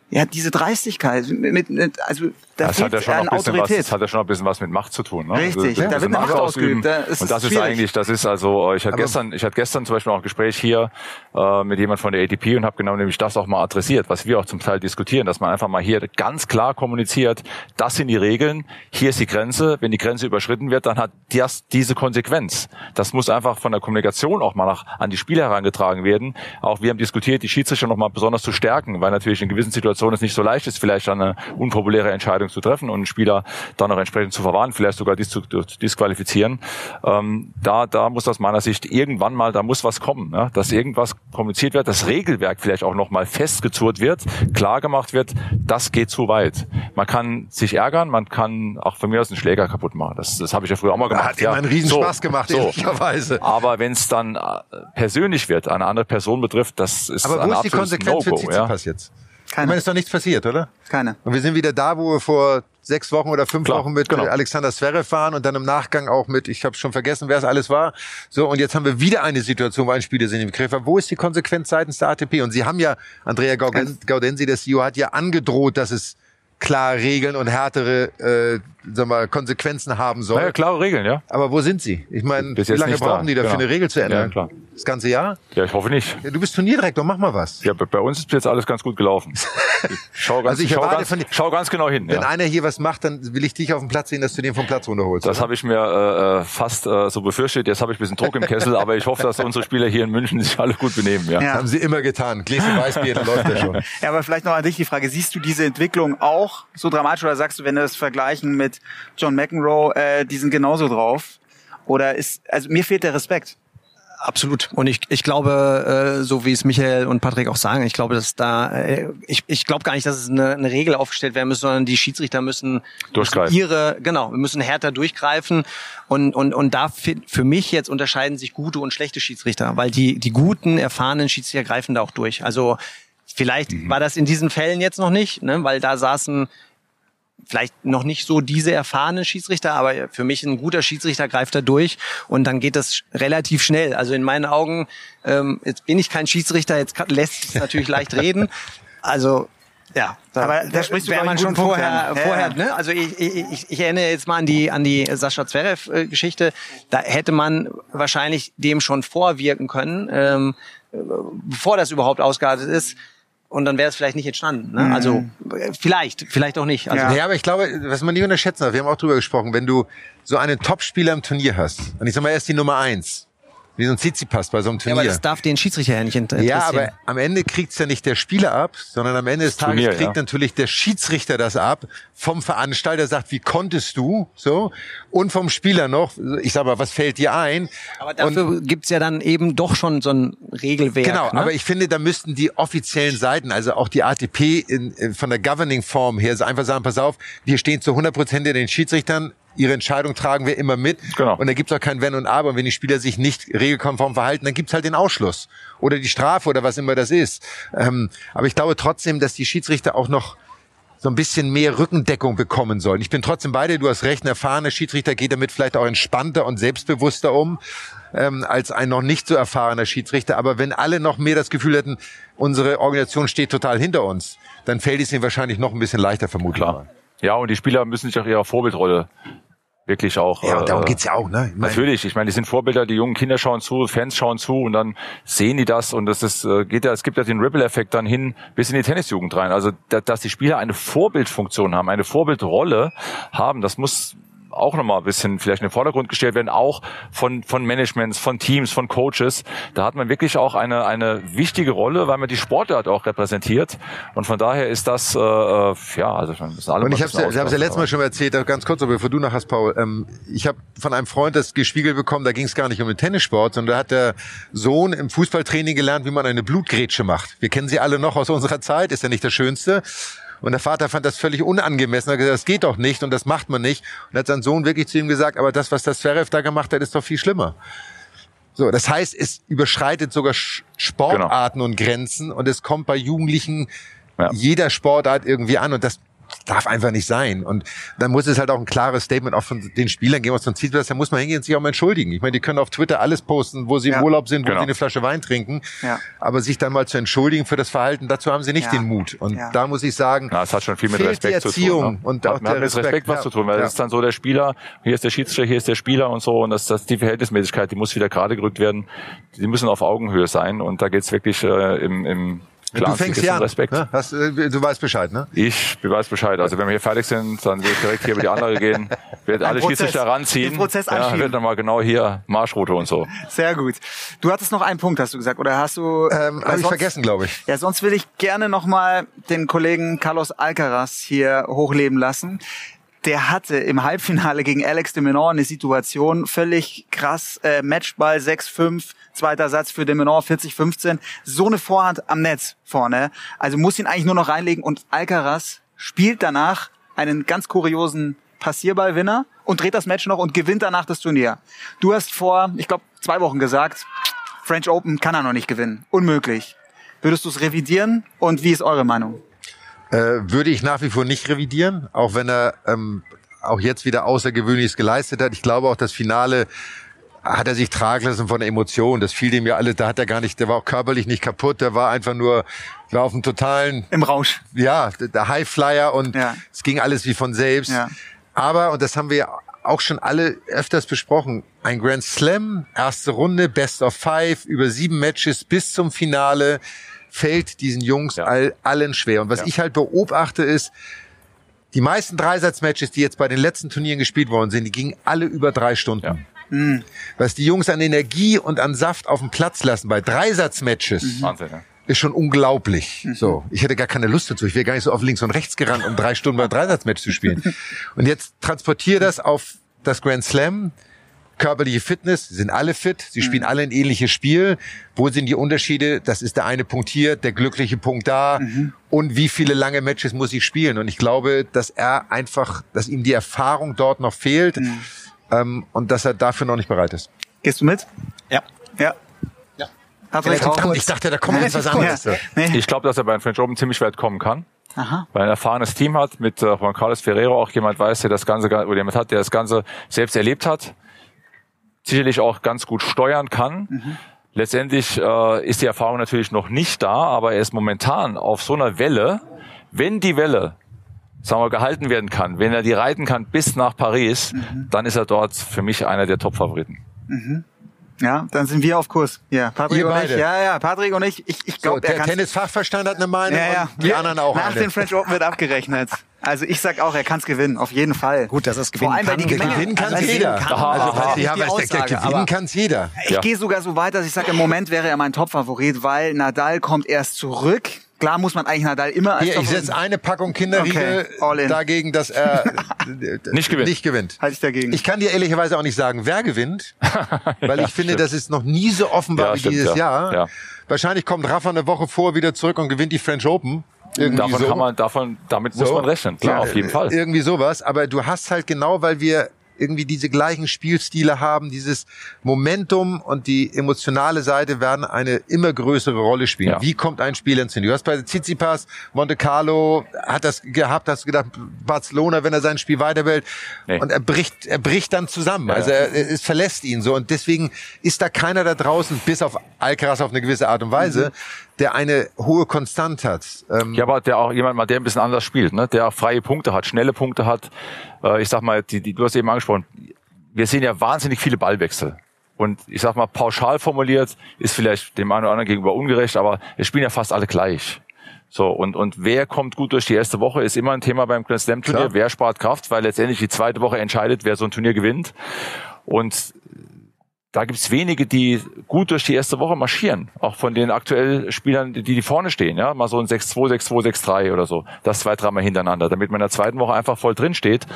ja, diese Dreistigkeit, mit, mit also da Das hat ja schon an noch ein bisschen was, Autorität. das hat ja schon ein bisschen was mit Macht zu tun. Ne? Richtig, Also, da das wird Macht ausüben. ausgeübt, da ist Und das ist eigentlich, das ist also, ich hatte gestern, ich hatte gestern zum Beispiel auch ein Gespräch hier äh, mit jemand von der ATP und habe genau nämlich das auch mal adressiert, was wir auch zum Teil diskutieren, dass man einfach mal hier ganz klar kommuniziert, das sind die Regeln, hier ist die Grenze, wenn die Grenze überschritten wird, dann hat das diese Konsequenz. Das muss einfach von der Kommunikation auch mal nach, an die Spieler herangetragen werden. Auch wir haben diskutiert, die Schiedsrichter noch mal besonders zu stärken, weil natürlich in gewissen Situationen es nicht so leicht ist, vielleicht eine unpopuläre Entscheidung zu treffen und einen Spieler dann auch entsprechend zu verwarnen, vielleicht sogar dis zu disqualifizieren. Ähm, da, da muss aus meiner Sicht irgendwann mal, da muss was kommen, ne? dass irgendwas kommuniziert wird, das Regelwerk vielleicht auch noch mal festgezurrt wird, klar gemacht wird, das geht zu weit. Man kann sich ärgern, man kann auch von mir aus einen Schläger kaputt machen. Das, das habe ich ja früher auch mal gemacht. Hat immer einen riesen So, Spaß gemacht, so. ehrlicherweise. Aber wenn es dann äh, persönlich wird, eine andere Person betrifft, das ist Aber wo ist die Konsequenz für No-Go, ja? Tsitsipas jetzt? Ich Keine. meine, ist doch nichts passiert, oder? Keine. Und wir sind wieder da, wo wir vor sechs Wochen oder fünf Klar, Wochen mit genau. Alexander Zverev waren und dann im Nachgang auch mit, ich habe schon vergessen, wer es alles war. So, und jetzt haben wir wieder eine Situation, wo ein Spieler sich im Begriff hat. Wo ist die Konsequenz seitens der ATP? Und Sie haben ja, Andrea Gauden- Gaudensi, der CEO, hat ja angedroht, dass es klare Regeln und härtere äh, sag mal, Konsequenzen haben soll. Naja, klare Regeln, ja. Aber wo sind sie? Ich meine, Bis wie jetzt lange brauchen da. die dafür, Genau. eine Regel zu ändern? Ja, klar. Das ganze Jahr? Ja, ich hoffe nicht. Ja, du bist Turnierdirektor, mach mal was. Ja, bei uns ist jetzt alles ganz gut gelaufen. Ich schau ganz, Also ich schau, erwarte ganz, von- schau ganz genau hin. Wenn Ja. einer hier was macht, dann will ich dich auf dem Platz sehen, dass du den vom Platz runterholst. Das habe ich mir äh, äh, fast äh, so befürchtet. Jetzt habe ich ein bisschen Druck im Kessel, aber ich hoffe, dass unsere Spieler hier in München sich alle gut benehmen. Ja. Ja. Haben sie immer getan. Gläschen Weißbier, dann läuft der schon. Ja, aber vielleicht noch an dich die Frage, siehst du diese Entwicklung auch so dramatisch oder sagst du, wenn wir das vergleichen mit John McEnroe, äh, die sind genauso drauf? Oder ist, also mir fehlt der Respekt. Absolut. Und ich, ich glaube, äh, so wie es Michael und Patrick auch sagen, ich glaube, dass da, äh, ich, ich glaube gar nicht, dass es eine, eine Regel aufgestellt werden muss, sondern die Schiedsrichter müssen, Durchgreifen. müssen ihre, genau, wir müssen härter durchgreifen. Und, und, und da für, mich jetzt unterscheiden sich gute und schlechte Schiedsrichter, weil die, die guten, erfahrenen Schiedsrichter greifen da auch durch. Also vielleicht war das in diesen Fällen jetzt noch nicht, ne, weil da saßen vielleicht noch nicht so diese erfahrenen Schiedsrichter, aber für mich ein guter Schiedsrichter greift da durch und dann geht das relativ schnell. Also in meinen Augen, ähm, jetzt bin ich kein Schiedsrichter, jetzt lässt sich natürlich leicht reden. Also ja, da, Aber da sprichst du, man schon Punkt vorher. Ja, vorher, ne? Also ich, ich, ich, ich erinnere jetzt mal an die an die Sascha Zverev Geschichte. Da hätte man wahrscheinlich dem schon vorwirken können, ähm, äh, bevor das überhaupt ausgeartet ist. Und dann wäre es vielleicht nicht entstanden. Ne? Also äh, vielleicht, vielleicht auch nicht. Also Ja. Ja, aber ich glaube, was man nicht unterschätzen darf, wir haben auch drüber gesprochen, wenn du so einen Top-Spieler im Turnier hast, und ich sag mal, er ist die Nummer eins, wie so ein Tsitsipas bei so einem Ja, aber Turnier. das darf den Schiedsrichter ja nicht inter- interessieren. Ja, aber am Ende kriegt's ja nicht der Spieler ab, sondern am Ende des Tages Turnier, kriegt ja. natürlich der Schiedsrichter das ab, vom Veranstalter sagt, wie konntest du, so, und vom Spieler noch, ich sag mal, was fällt dir ein? Aber dafür gibt's ja dann eben doch schon so ein Regelwerk. Genau, ne? aber ich finde, da müssten die offiziellen Seiten, also auch die ATP in, in, von der Governing Form her, so einfach sagen, pass auf, wir stehen zu 100 Prozent den Schiedsrichtern, ihre Entscheidung tragen wir immer mit. Genau. Und da gibt's auch kein Wenn und Aber. Und wenn die Spieler sich nicht regelkonform verhalten, dann gibt's halt den Ausschluss oder die Strafe oder was immer das ist. Ähm, aber ich glaube trotzdem, dass die Schiedsrichter auch noch so ein bisschen mehr Rückendeckung bekommen sollen. Ich bin trotzdem bei dir, du hast recht, ein erfahrener Schiedsrichter geht damit vielleicht auch entspannter und selbstbewusster um ähm, als ein noch nicht so erfahrener Schiedsrichter. Aber wenn alle noch mehr das Gefühl hätten, unsere Organisation steht total hinter uns, dann fällt es ihnen wahrscheinlich noch ein bisschen leichter vermutlich. Klar. Ja, und die Spieler müssen sich auch ihrer Vorbildrolle wirklich auch. Ja, und darum äh, geht's ja auch, ne? Ich Natürlich, ich meine, die sind Vorbilder, die jungen Kinder schauen zu, Fans schauen zu und dann sehen die das und das ist, äh, geht ja, es gibt ja den Ripple-Effekt dann hin bis in die Tennisjugend rein. Also, da, dass die Spieler eine Vorbildfunktion haben, eine Vorbildrolle haben, das muss auch nochmal ein bisschen vielleicht in den Vordergrund gestellt werden, auch von, von Managements, von Teams, von Coaches. Da hat man wirklich auch eine, eine wichtige Rolle, weil man die Sportart auch repräsentiert. Und von daher ist das, äh, äh, ja, also das müssen alle Und ich habe ja, hab's ja aufpassen, letztes Mal schon mal erzählt, ganz kurz, aber bevor du noch hast, Paul. Ähm, ich habe von einem Freund das gespiegelt bekommen, da ging es gar nicht um den Tennissport, sondern da hat der Sohn im Fußballtraining gelernt, wie man eine Blutgrätsche macht. Wir kennen sie alle noch aus unserer Zeit, ist ja nicht das Schönste. Und der Vater fand das völlig unangemessen. Er hat gesagt, das geht doch nicht und das macht man nicht. Und hat sein Sohn wirklich zu ihm gesagt, aber das, was das Zverev da gemacht hat, ist doch viel schlimmer. So, das heißt, es überschreitet sogar Sportarten und Grenzen und es kommt bei Jugendlichen Ja. jeder Sportart irgendwie an und das darf einfach nicht sein. Und dann muss es halt auch ein klares Statement auch von den Spielern geben, was von Zielplatz, da muss man hingehen und sich auch mal entschuldigen. Ich meine, die können auf Twitter alles posten, wo sie Ja. im Urlaub sind, wo Genau. sie eine Flasche Wein trinken. Ja. Aber sich dann mal zu entschuldigen für das Verhalten, dazu haben sie nicht Ja. den Mut. Und Ja. da muss ich sagen, Ja, es hat schon viel mit fehlt Respekt die zu Erziehung tun. Ne? und hat, auch mit Respekt, Respekt, was ja. zu tun, weil Ja. es ist dann so der Spieler, hier ist der Schiedsrichter, hier ist der Spieler und so und das, das die Verhältnismäßigkeit, die muss wieder gerade gerückt werden. Die müssen auf Augenhöhe sein und da geht's wirklich äh, im, im Du klaren fängst ja an. Respekt. Ne? Hast, äh, du weißt Bescheid, ne? Ich weiß Bescheid. Also wenn wir hier fertig sind, dann will ich direkt hier über die andere gehen, wird alle Prozess. Schiedsrichter ranziehen. Den Prozess ja, anschieben. wird dann mal genau hier Marschroute und so. Sehr gut. Du hattest noch einen Punkt, hast du gesagt, oder hast du? Ähm, Habe ich vergessen, glaube ich. Ja, sonst will ich gerne nochmal den Kollegen Carlos Alcaraz hier hochleben lassen. Der hatte im Halbfinale gegen Alex de Menor eine Situation, völlig krass, äh, Matchball 6-5, zweiter Satz für de Menor 40-15, so eine Vorhand am Netz vorne. Also muss ihn eigentlich nur noch reinlegen und Alcaraz spielt danach einen ganz kuriosen Passierballwinner und dreht das Match noch und gewinnt danach das Turnier. Du hast vor, ich glaube, zwei Wochen gesagt, French Open kann er noch nicht gewinnen. Unmöglich. Würdest du es revidieren und wie ist eure Meinung? Äh, würde ich nach wie vor nicht revidieren, auch wenn er ähm, auch jetzt wieder Außergewöhnliches geleistet hat. Ich glaube auch das Finale hat er sich tragen lassen von der Emotion. Das fiel dem ja alle, da hat er gar nicht, der war auch körperlich nicht kaputt, der war einfach nur, war auf einem totalen, Im Rausch. ja, der Highflyer und Ja. es ging alles wie von selbst. Ja. Aber, und das haben wir auch schon alle öfters besprochen. Ein Grand Slam, erste Runde, Best of Five, über sieben Matches bis zum Finale fällt diesen Jungs Ja. all, allen schwer. Und was Ja. ich halt beobachte ist, die meisten Dreisatzmatches, die jetzt bei den letzten Turnieren gespielt worden sind, die gingen alle über drei Stunden. Was die Jungs an Energie und an Saft auf dem Platz lassen bei Dreisatzmatches, Wahnsinn, ja. ist schon unglaublich. So, ich hätte gar keine Lust dazu. Ich wäre gar nicht so auf links und rechts gerannt, um drei Stunden beim Dreisatzmatch zu spielen. Und jetzt transportiere das auf das Grand Slam. Körperliche Fitness, sie sind alle fit, sie spielen alle ein ähnliches Spiel. Wo sind die Unterschiede? Das ist der eine Punkt hier, der glückliche Punkt da. Und wie viele lange Matches muss ich spielen? Und ich glaube, dass er einfach, dass ihm die Erfahrung dort noch fehlt ähm, und dass er dafür noch nicht bereit ist. Gehst du mit? Ja. Ja. Ja. Auch. Verdammt, ich dachte, da kommt jetzt was anderes. Ich glaube, dass er beim French Open ziemlich weit kommen kann. Aha. weil er ein erfahrenes Team hat, mit äh, Juan Carlos Ferrero auch jemand weiß, der das Ganze, oder jemand hat, der das Ganze selbst erlebt hat, sicherlich auch ganz gut steuern kann. Letztendlich äh, ist die Erfahrung natürlich noch nicht da, aber er ist momentan auf so einer Welle, wenn die Welle sagen wir, gehalten werden kann, wenn er die reiten kann bis nach Paris, dann ist er dort für mich einer der Top-Favoriten. Ja, dann sind wir auf Kurs. Ja, Patrick Ihr und beide. ich. Ja, ja, Patrick und ich. Ich, ich So, glaube, er der. Tennisfachverstand hat eine Meinung Ja, ja. und die anderen auch Nach eine. dem French Open wird abgerechnet. Also ich sag auch, er kann es gewinnen, auf jeden Fall. Gut, dass er es Vor gewinnen allem, weil kann. die. Gemenge- Gewinnen kann Also, jeder. kann, Also, ja, die was, der, Aussage, gewinnen aber- kann's jeder. Ich Ja. gehe sogar so weit, dass ich sage, im Moment wäre er mein Top-Favorit, weil Nadal kommt erst zurück. Klar muss man eigentlich Nadal immer als Hier, ich setze eine Packung Kinderriegel Okay, all in. dagegen, dass er Nicht gewinnt. Nicht gewinnt. Halte ich dagegen. Ich kann dir ehrlicherweise auch nicht sagen, wer gewinnt, weil ich finde, das ist noch nie so offenbar Ja, wie stimmt, dieses ja. Jahr. Ja. Wahrscheinlich kommt Rafa eine Woche vor wieder zurück und gewinnt die French Open. Irgendwie Davon so. kann man, davon, damit muss So. man rechnen. Klar, Ja, auf jeden Fall. Irgendwie sowas. Aber du hast halt genau, weil wir irgendwie diese gleichen Spielstile haben, dieses Momentum und die emotionale Seite werden eine immer größere Rolle spielen. Ja. Wie kommt ein Spiel ins Ziel? Du hast bei Tsitsipas, Monte Carlo, hat das gehabt, hast du gedacht, Barcelona, wenn er sein Spiel weiter will. Nee. Und er bricht, er bricht dann zusammen. Ja, also ja. er, es verlässt ihn so. Und deswegen ist da keiner da draußen, bis auf Alcaraz auf eine gewisse Art und Weise, der eine hohe Konstant hat. Ähm, Ja, aber der auch jemand mal, der ein bisschen anders spielt, ne? der auch freie Punkte hat, schnelle Punkte hat. Äh, ich sag mal, die, die, du hast eben angesprochen, wir sehen ja wahnsinnig viele Ballwechsel. Und ich sag mal, pauschal formuliert ist vielleicht dem einen oder anderen gegenüber ungerecht, aber es spielen ja fast alle gleich. So, und, und wer kommt gut durch die erste Woche, ist immer ein Thema beim Grand Slam Turnier. Klar. Wer spart Kraft, weil letztendlich die zweite Woche entscheidet, wer so ein Turnier gewinnt. Und da gibt's wenige, die gut durch die erste Woche marschieren. Auch von den aktuell Spielern, die, die vorne stehen. Ja, mal so ein 6-2, 6-2, 6-3 oder so. Das zwei, dreimal hintereinander, damit man in der zweiten Woche einfach voll drin steht.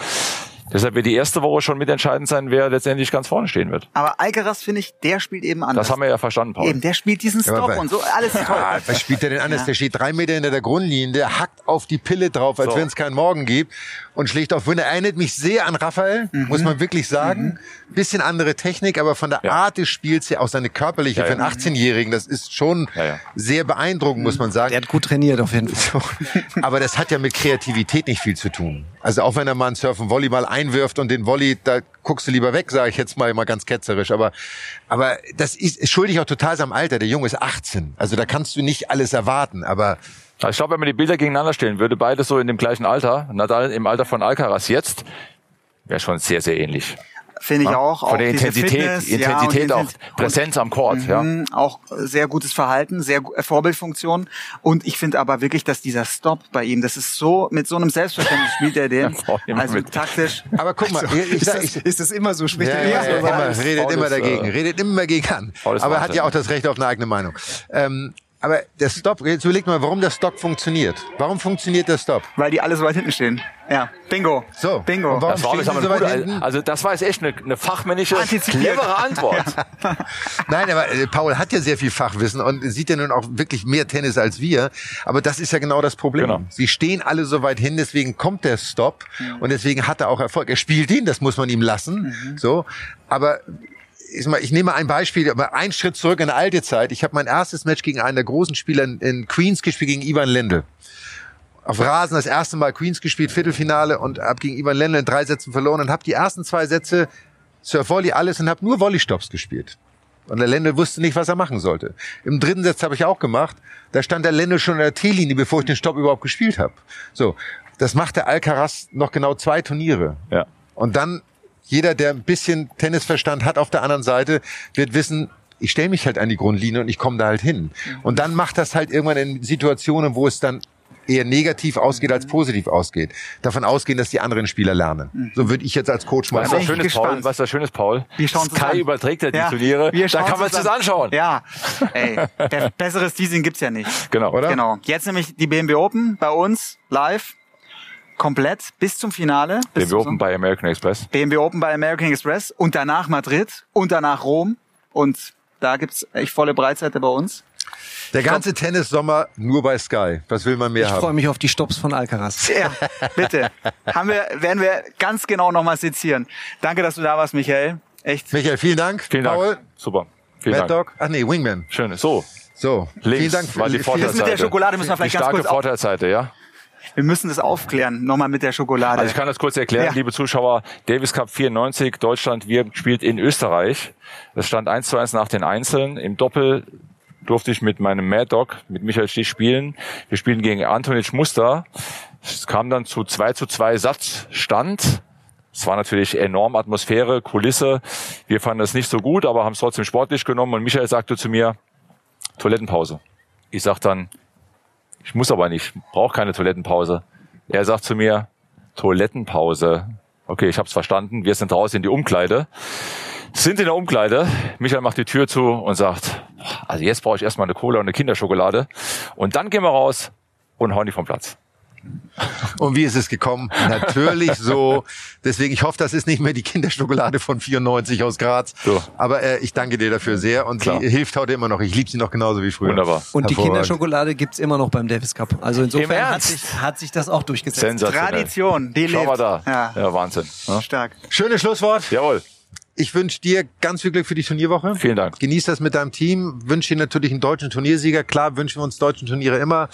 Deshalb wird die erste Woche schon mitentscheidend sein, wer letztendlich ganz vorne stehen wird. Aber Alcaraz, finde ich, der spielt eben anders. Das haben wir ja verstanden, Paul. Eben, der spielt diesen Stop bei- und so, alles toll. Ah, was spielt der denn anders? Ja. Der steht drei Meter hinter der Grundlinie, der hackt auf die Pille drauf, als So. wenn es keinen Morgen gibt und schlägt auf Winner. Erinnert mich sehr an Raphael, Mhm. muss man wirklich sagen. Bisschen andere Technik, aber von der Ja. Art des Spiels her, auch seine körperliche Ja, für ja. einen 18-Jährigen, das ist schon Ja, ja. sehr beeindruckend, muss man sagen. Der hat gut trainiert auf jeden Fall. Aber das hat ja mit Kreativität nicht viel zu tun. Also auch wenn er mal einen Surfen Volleyball einwirft und den Volley, da guckst du lieber weg, sage ich jetzt mal mal ganz ketzerisch. Aber aber das ist, schuldig auch total seinem Alter. Der Junge ist 18. Also da kannst du nicht alles erwarten. Aber ich glaube, wenn man die Bilder gegeneinander stellen würde, beide so in dem gleichen Alter, Nadal im Alter von Alcaraz jetzt, wäre schon sehr, sehr ähnlich. Finde ich Ja? auch. Von auch der diese Intensität, Fitness, ja, und Intensität die auch, Präsenz am Court, ja. Mhm, Auch sehr gutes Verhalten, sehr äh, Vorbildfunktion. Und ich finde aber wirklich, dass dieser Stop bei ihm, das ist so, mit so einem Selbstverständnis spielt er den. Ja, Also mit- taktisch. aber guck mal, ich, ich, sag- ich, ist das immer so? Spricht Ja, er ja, immer ja, so? immer, redet Paul immer ist, dagegen, äh, redet immer gegen an. Paul ist Aber er hat ja auch das Recht auf eine eigene Meinung. Ähm, aber der Stop, jetzt überleg mal, warum der Stop funktioniert. Warum funktioniert der Stop? Weil die alle so weit hinten stehen. Ja, bingo. So, Bingo. und warum Das war aber so gute, hinten? also das war jetzt echt eine, eine fachmännische, clevere Antwort. Nein, aber äh, Paul hat ja sehr viel Fachwissen und sieht ja nun auch wirklich mehr Tennis als wir. Aber das ist ja genau das Problem. Genau. Sie stehen alle so weit hin, deswegen kommt der Stop und deswegen hat er auch Erfolg. Er spielt ihn, das muss man ihm lassen. So, aber ich, nehme ein Beispiel, aber ein Schritt zurück in eine alte Zeit. Ich habe mein erstes Match gegen einen der großen Spieler in, Queens gespielt, gegen Ivan Lendl. Auf Rasen das erste Mal Queens gespielt, Viertelfinale und habe gegen Ivan Lendl in drei Sätzen verloren und habe die ersten zwei Sätze Surf Volley alles und habe nur Volley-Stops gespielt. Und der Lendl wusste nicht, was er machen sollte. Im dritten Satz habe ich auch gemacht. Da stand der Lendl schon in der T-Linie, bevor ich den Stopp überhaupt gespielt habe. So, das macht der Alcaraz noch genau zwei Turniere. Ja. Und dann jeder, der ein bisschen Tennisverstand hat auf der anderen Seite, wird wissen, ich stelle mich halt an die Grundlinie und ich komme da halt hin. Und dann macht das halt irgendwann in Situationen, wo es dann eher negativ ausgeht als positiv ausgeht. Davon ausgehen, dass die anderen Spieler lernen. So würde ich jetzt als Coach mal Was bin das ich schön ist, gespannt. Paul, was das schön ist, Paul. Wir schauen uns Sky an. überträgt ja die Ja, Turniere. wir Da kann man sich das an. anschauen. Ja, ey, be besseres Teasing gibt's ja nicht. Genau. Oder? Genau. Jetzt nämlich die BMW Open bei uns live komplett bis zum Finale. Bis Wir zum open bei American Express. BMW Open bei American Express und danach Madrid und danach Rom und da gibt's echt volle Breitseite bei uns. Der ganze Tennissommer nur bei Sky. Was will man mehr Ich freue haben? mich auf die Stops von Alcaraz. Ja, bitte. Haben wir, werden wir ganz genau nochmal sezieren. Danke, dass du da warst, Michael. Echt. Michael, vielen Dank. Vielen Dank. Paul, Super. Vielen Mad Dank. Dog. Ach nee, Wingman. Schön. So, So, links vielen Dank. war die Vorteilseite. Das mit der Schokolade müssen wir Die vielleicht ganz starke kurz auf, Vorteilseite, ja. Wir müssen das aufklären, nochmal mit der Schokolade. Also ich kann das kurz erklären, Ja. liebe Zuschauer. Davis Cup 94, Deutschland, wir spielt in Österreich. Das stand 1 zu 1 nach den Einzeln. Im Doppel durfte ich mit meinem Mad Dog, mit Michael Stich spielen. Wir spielen gegen Antonic Muster. Es kam dann zu 2 zu 2 Satzstand. Es war natürlich enorm Atmosphäre, Kulisse. Wir fanden das nicht so gut, aber haben es trotzdem sportlich genommen. Und Michael sagte zu mir, Toilettenpause. Ich sag dann, ich muss aber nicht, brauche keine Toilettenpause. Er sagt zu mir, Toilettenpause. Okay, ich habe es verstanden. Wir sind raus in die Umkleide. Sind in der Umkleide. Michael macht die Tür zu und sagt, also jetzt brauche ich erstmal eine Cola und eine Kinderschokolade. Und dann gehen wir raus und hauen die vom Platz. Und wie ist es gekommen? Natürlich so. Deswegen, ich hoffe, das ist nicht mehr die Kinderschokolade von 94 aus Graz. So. Aber äh, ich danke dir dafür sehr und Klar. sie hilft heute immer noch. Ich liebe sie noch genauso wie früher. Wunderbar. Und die. Kinderschokolade gibt's immer noch beim Davis Cup. Also insofern hat sich, hat sich das auch durchgesetzt. Sensationell. Tradition, die Schau lebt. mal da. Ja, Ja, Wahnsinn. Ja. stark. Schönes Schlusswort. Jawohl. Ich wünsche dir ganz viel Glück für die Turnierwoche. Vielen Dank. Genieß das mit deinem Team. Wünsche dir natürlich einen deutschen Turniersieger. Klar wünschen wir uns deutschen Turniere immer.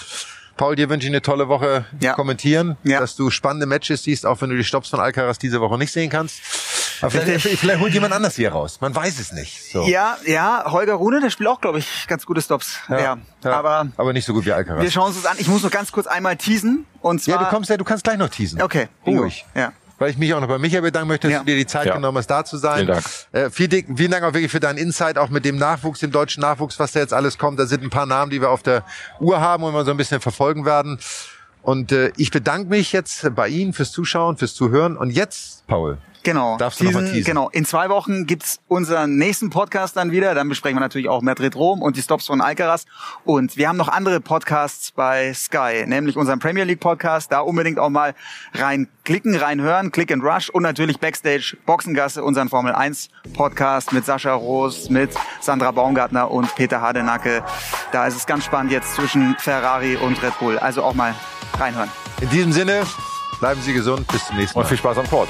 Paul, dir wünsche ich eine tolle Woche Ja. kommentieren, Ja. dass du spannende Matches siehst, auch wenn du die Stops von Alcaraz diese Woche nicht sehen kannst. Aber vielleicht, vielleicht holt jemand anders hier raus. Man weiß es nicht. So. Ja, ja, Holger Rune, der spielt auch, glaube ich, ganz gute Stops. Ja, Ja. aber aber nicht so gut wie Alcaraz. wir schauen uns das an. Ich muss nur ganz kurz einmal teasen. Und zwar, Ja, du kommst ja, du kannst gleich noch teasen. Okay. Ruhig. Ja. Weil ich mich auch noch bei Michael bedanken möchte, dass Ja. du dir die Zeit Ja. genommen hast, da zu sein. Vielen Dank. Äh, vielen, Dank- vielen Dank auch wirklich für deinen Insight, auch mit dem Nachwuchs, dem deutschen Nachwuchs, was da jetzt alles kommt. Da sind ein paar Namen, die wir auf der Uhr haben und wir so ein bisschen verfolgen werden. Und äh, ich bedanke mich jetzt bei Ihnen fürs Zuschauen, fürs Zuhören. Und jetzt, Paul, Genau. Darfst du noch mal? Genau. In zwei Wochen gibt's unseren nächsten Podcast dann wieder. Dann besprechen wir natürlich auch Madrid Rom und die Stops von Alcaraz. Und wir haben noch andere Podcasts bei Sky, nämlich unseren Premier League Podcast. Da unbedingt auch mal reinklicken, reinhören, Click and Rush und natürlich Backstage Boxengasse, unseren Formel 1 Podcast mit Sascha Roos, mit Sandra Baumgartner und Peter Hardenacke. Da ist es ganz spannend jetzt zwischen Ferrari und Red Bull. Also auch mal reinhören. in diesem Sinne, bleiben Sie gesund. Bis zum nächsten Mal. Und viel Spaß am Court.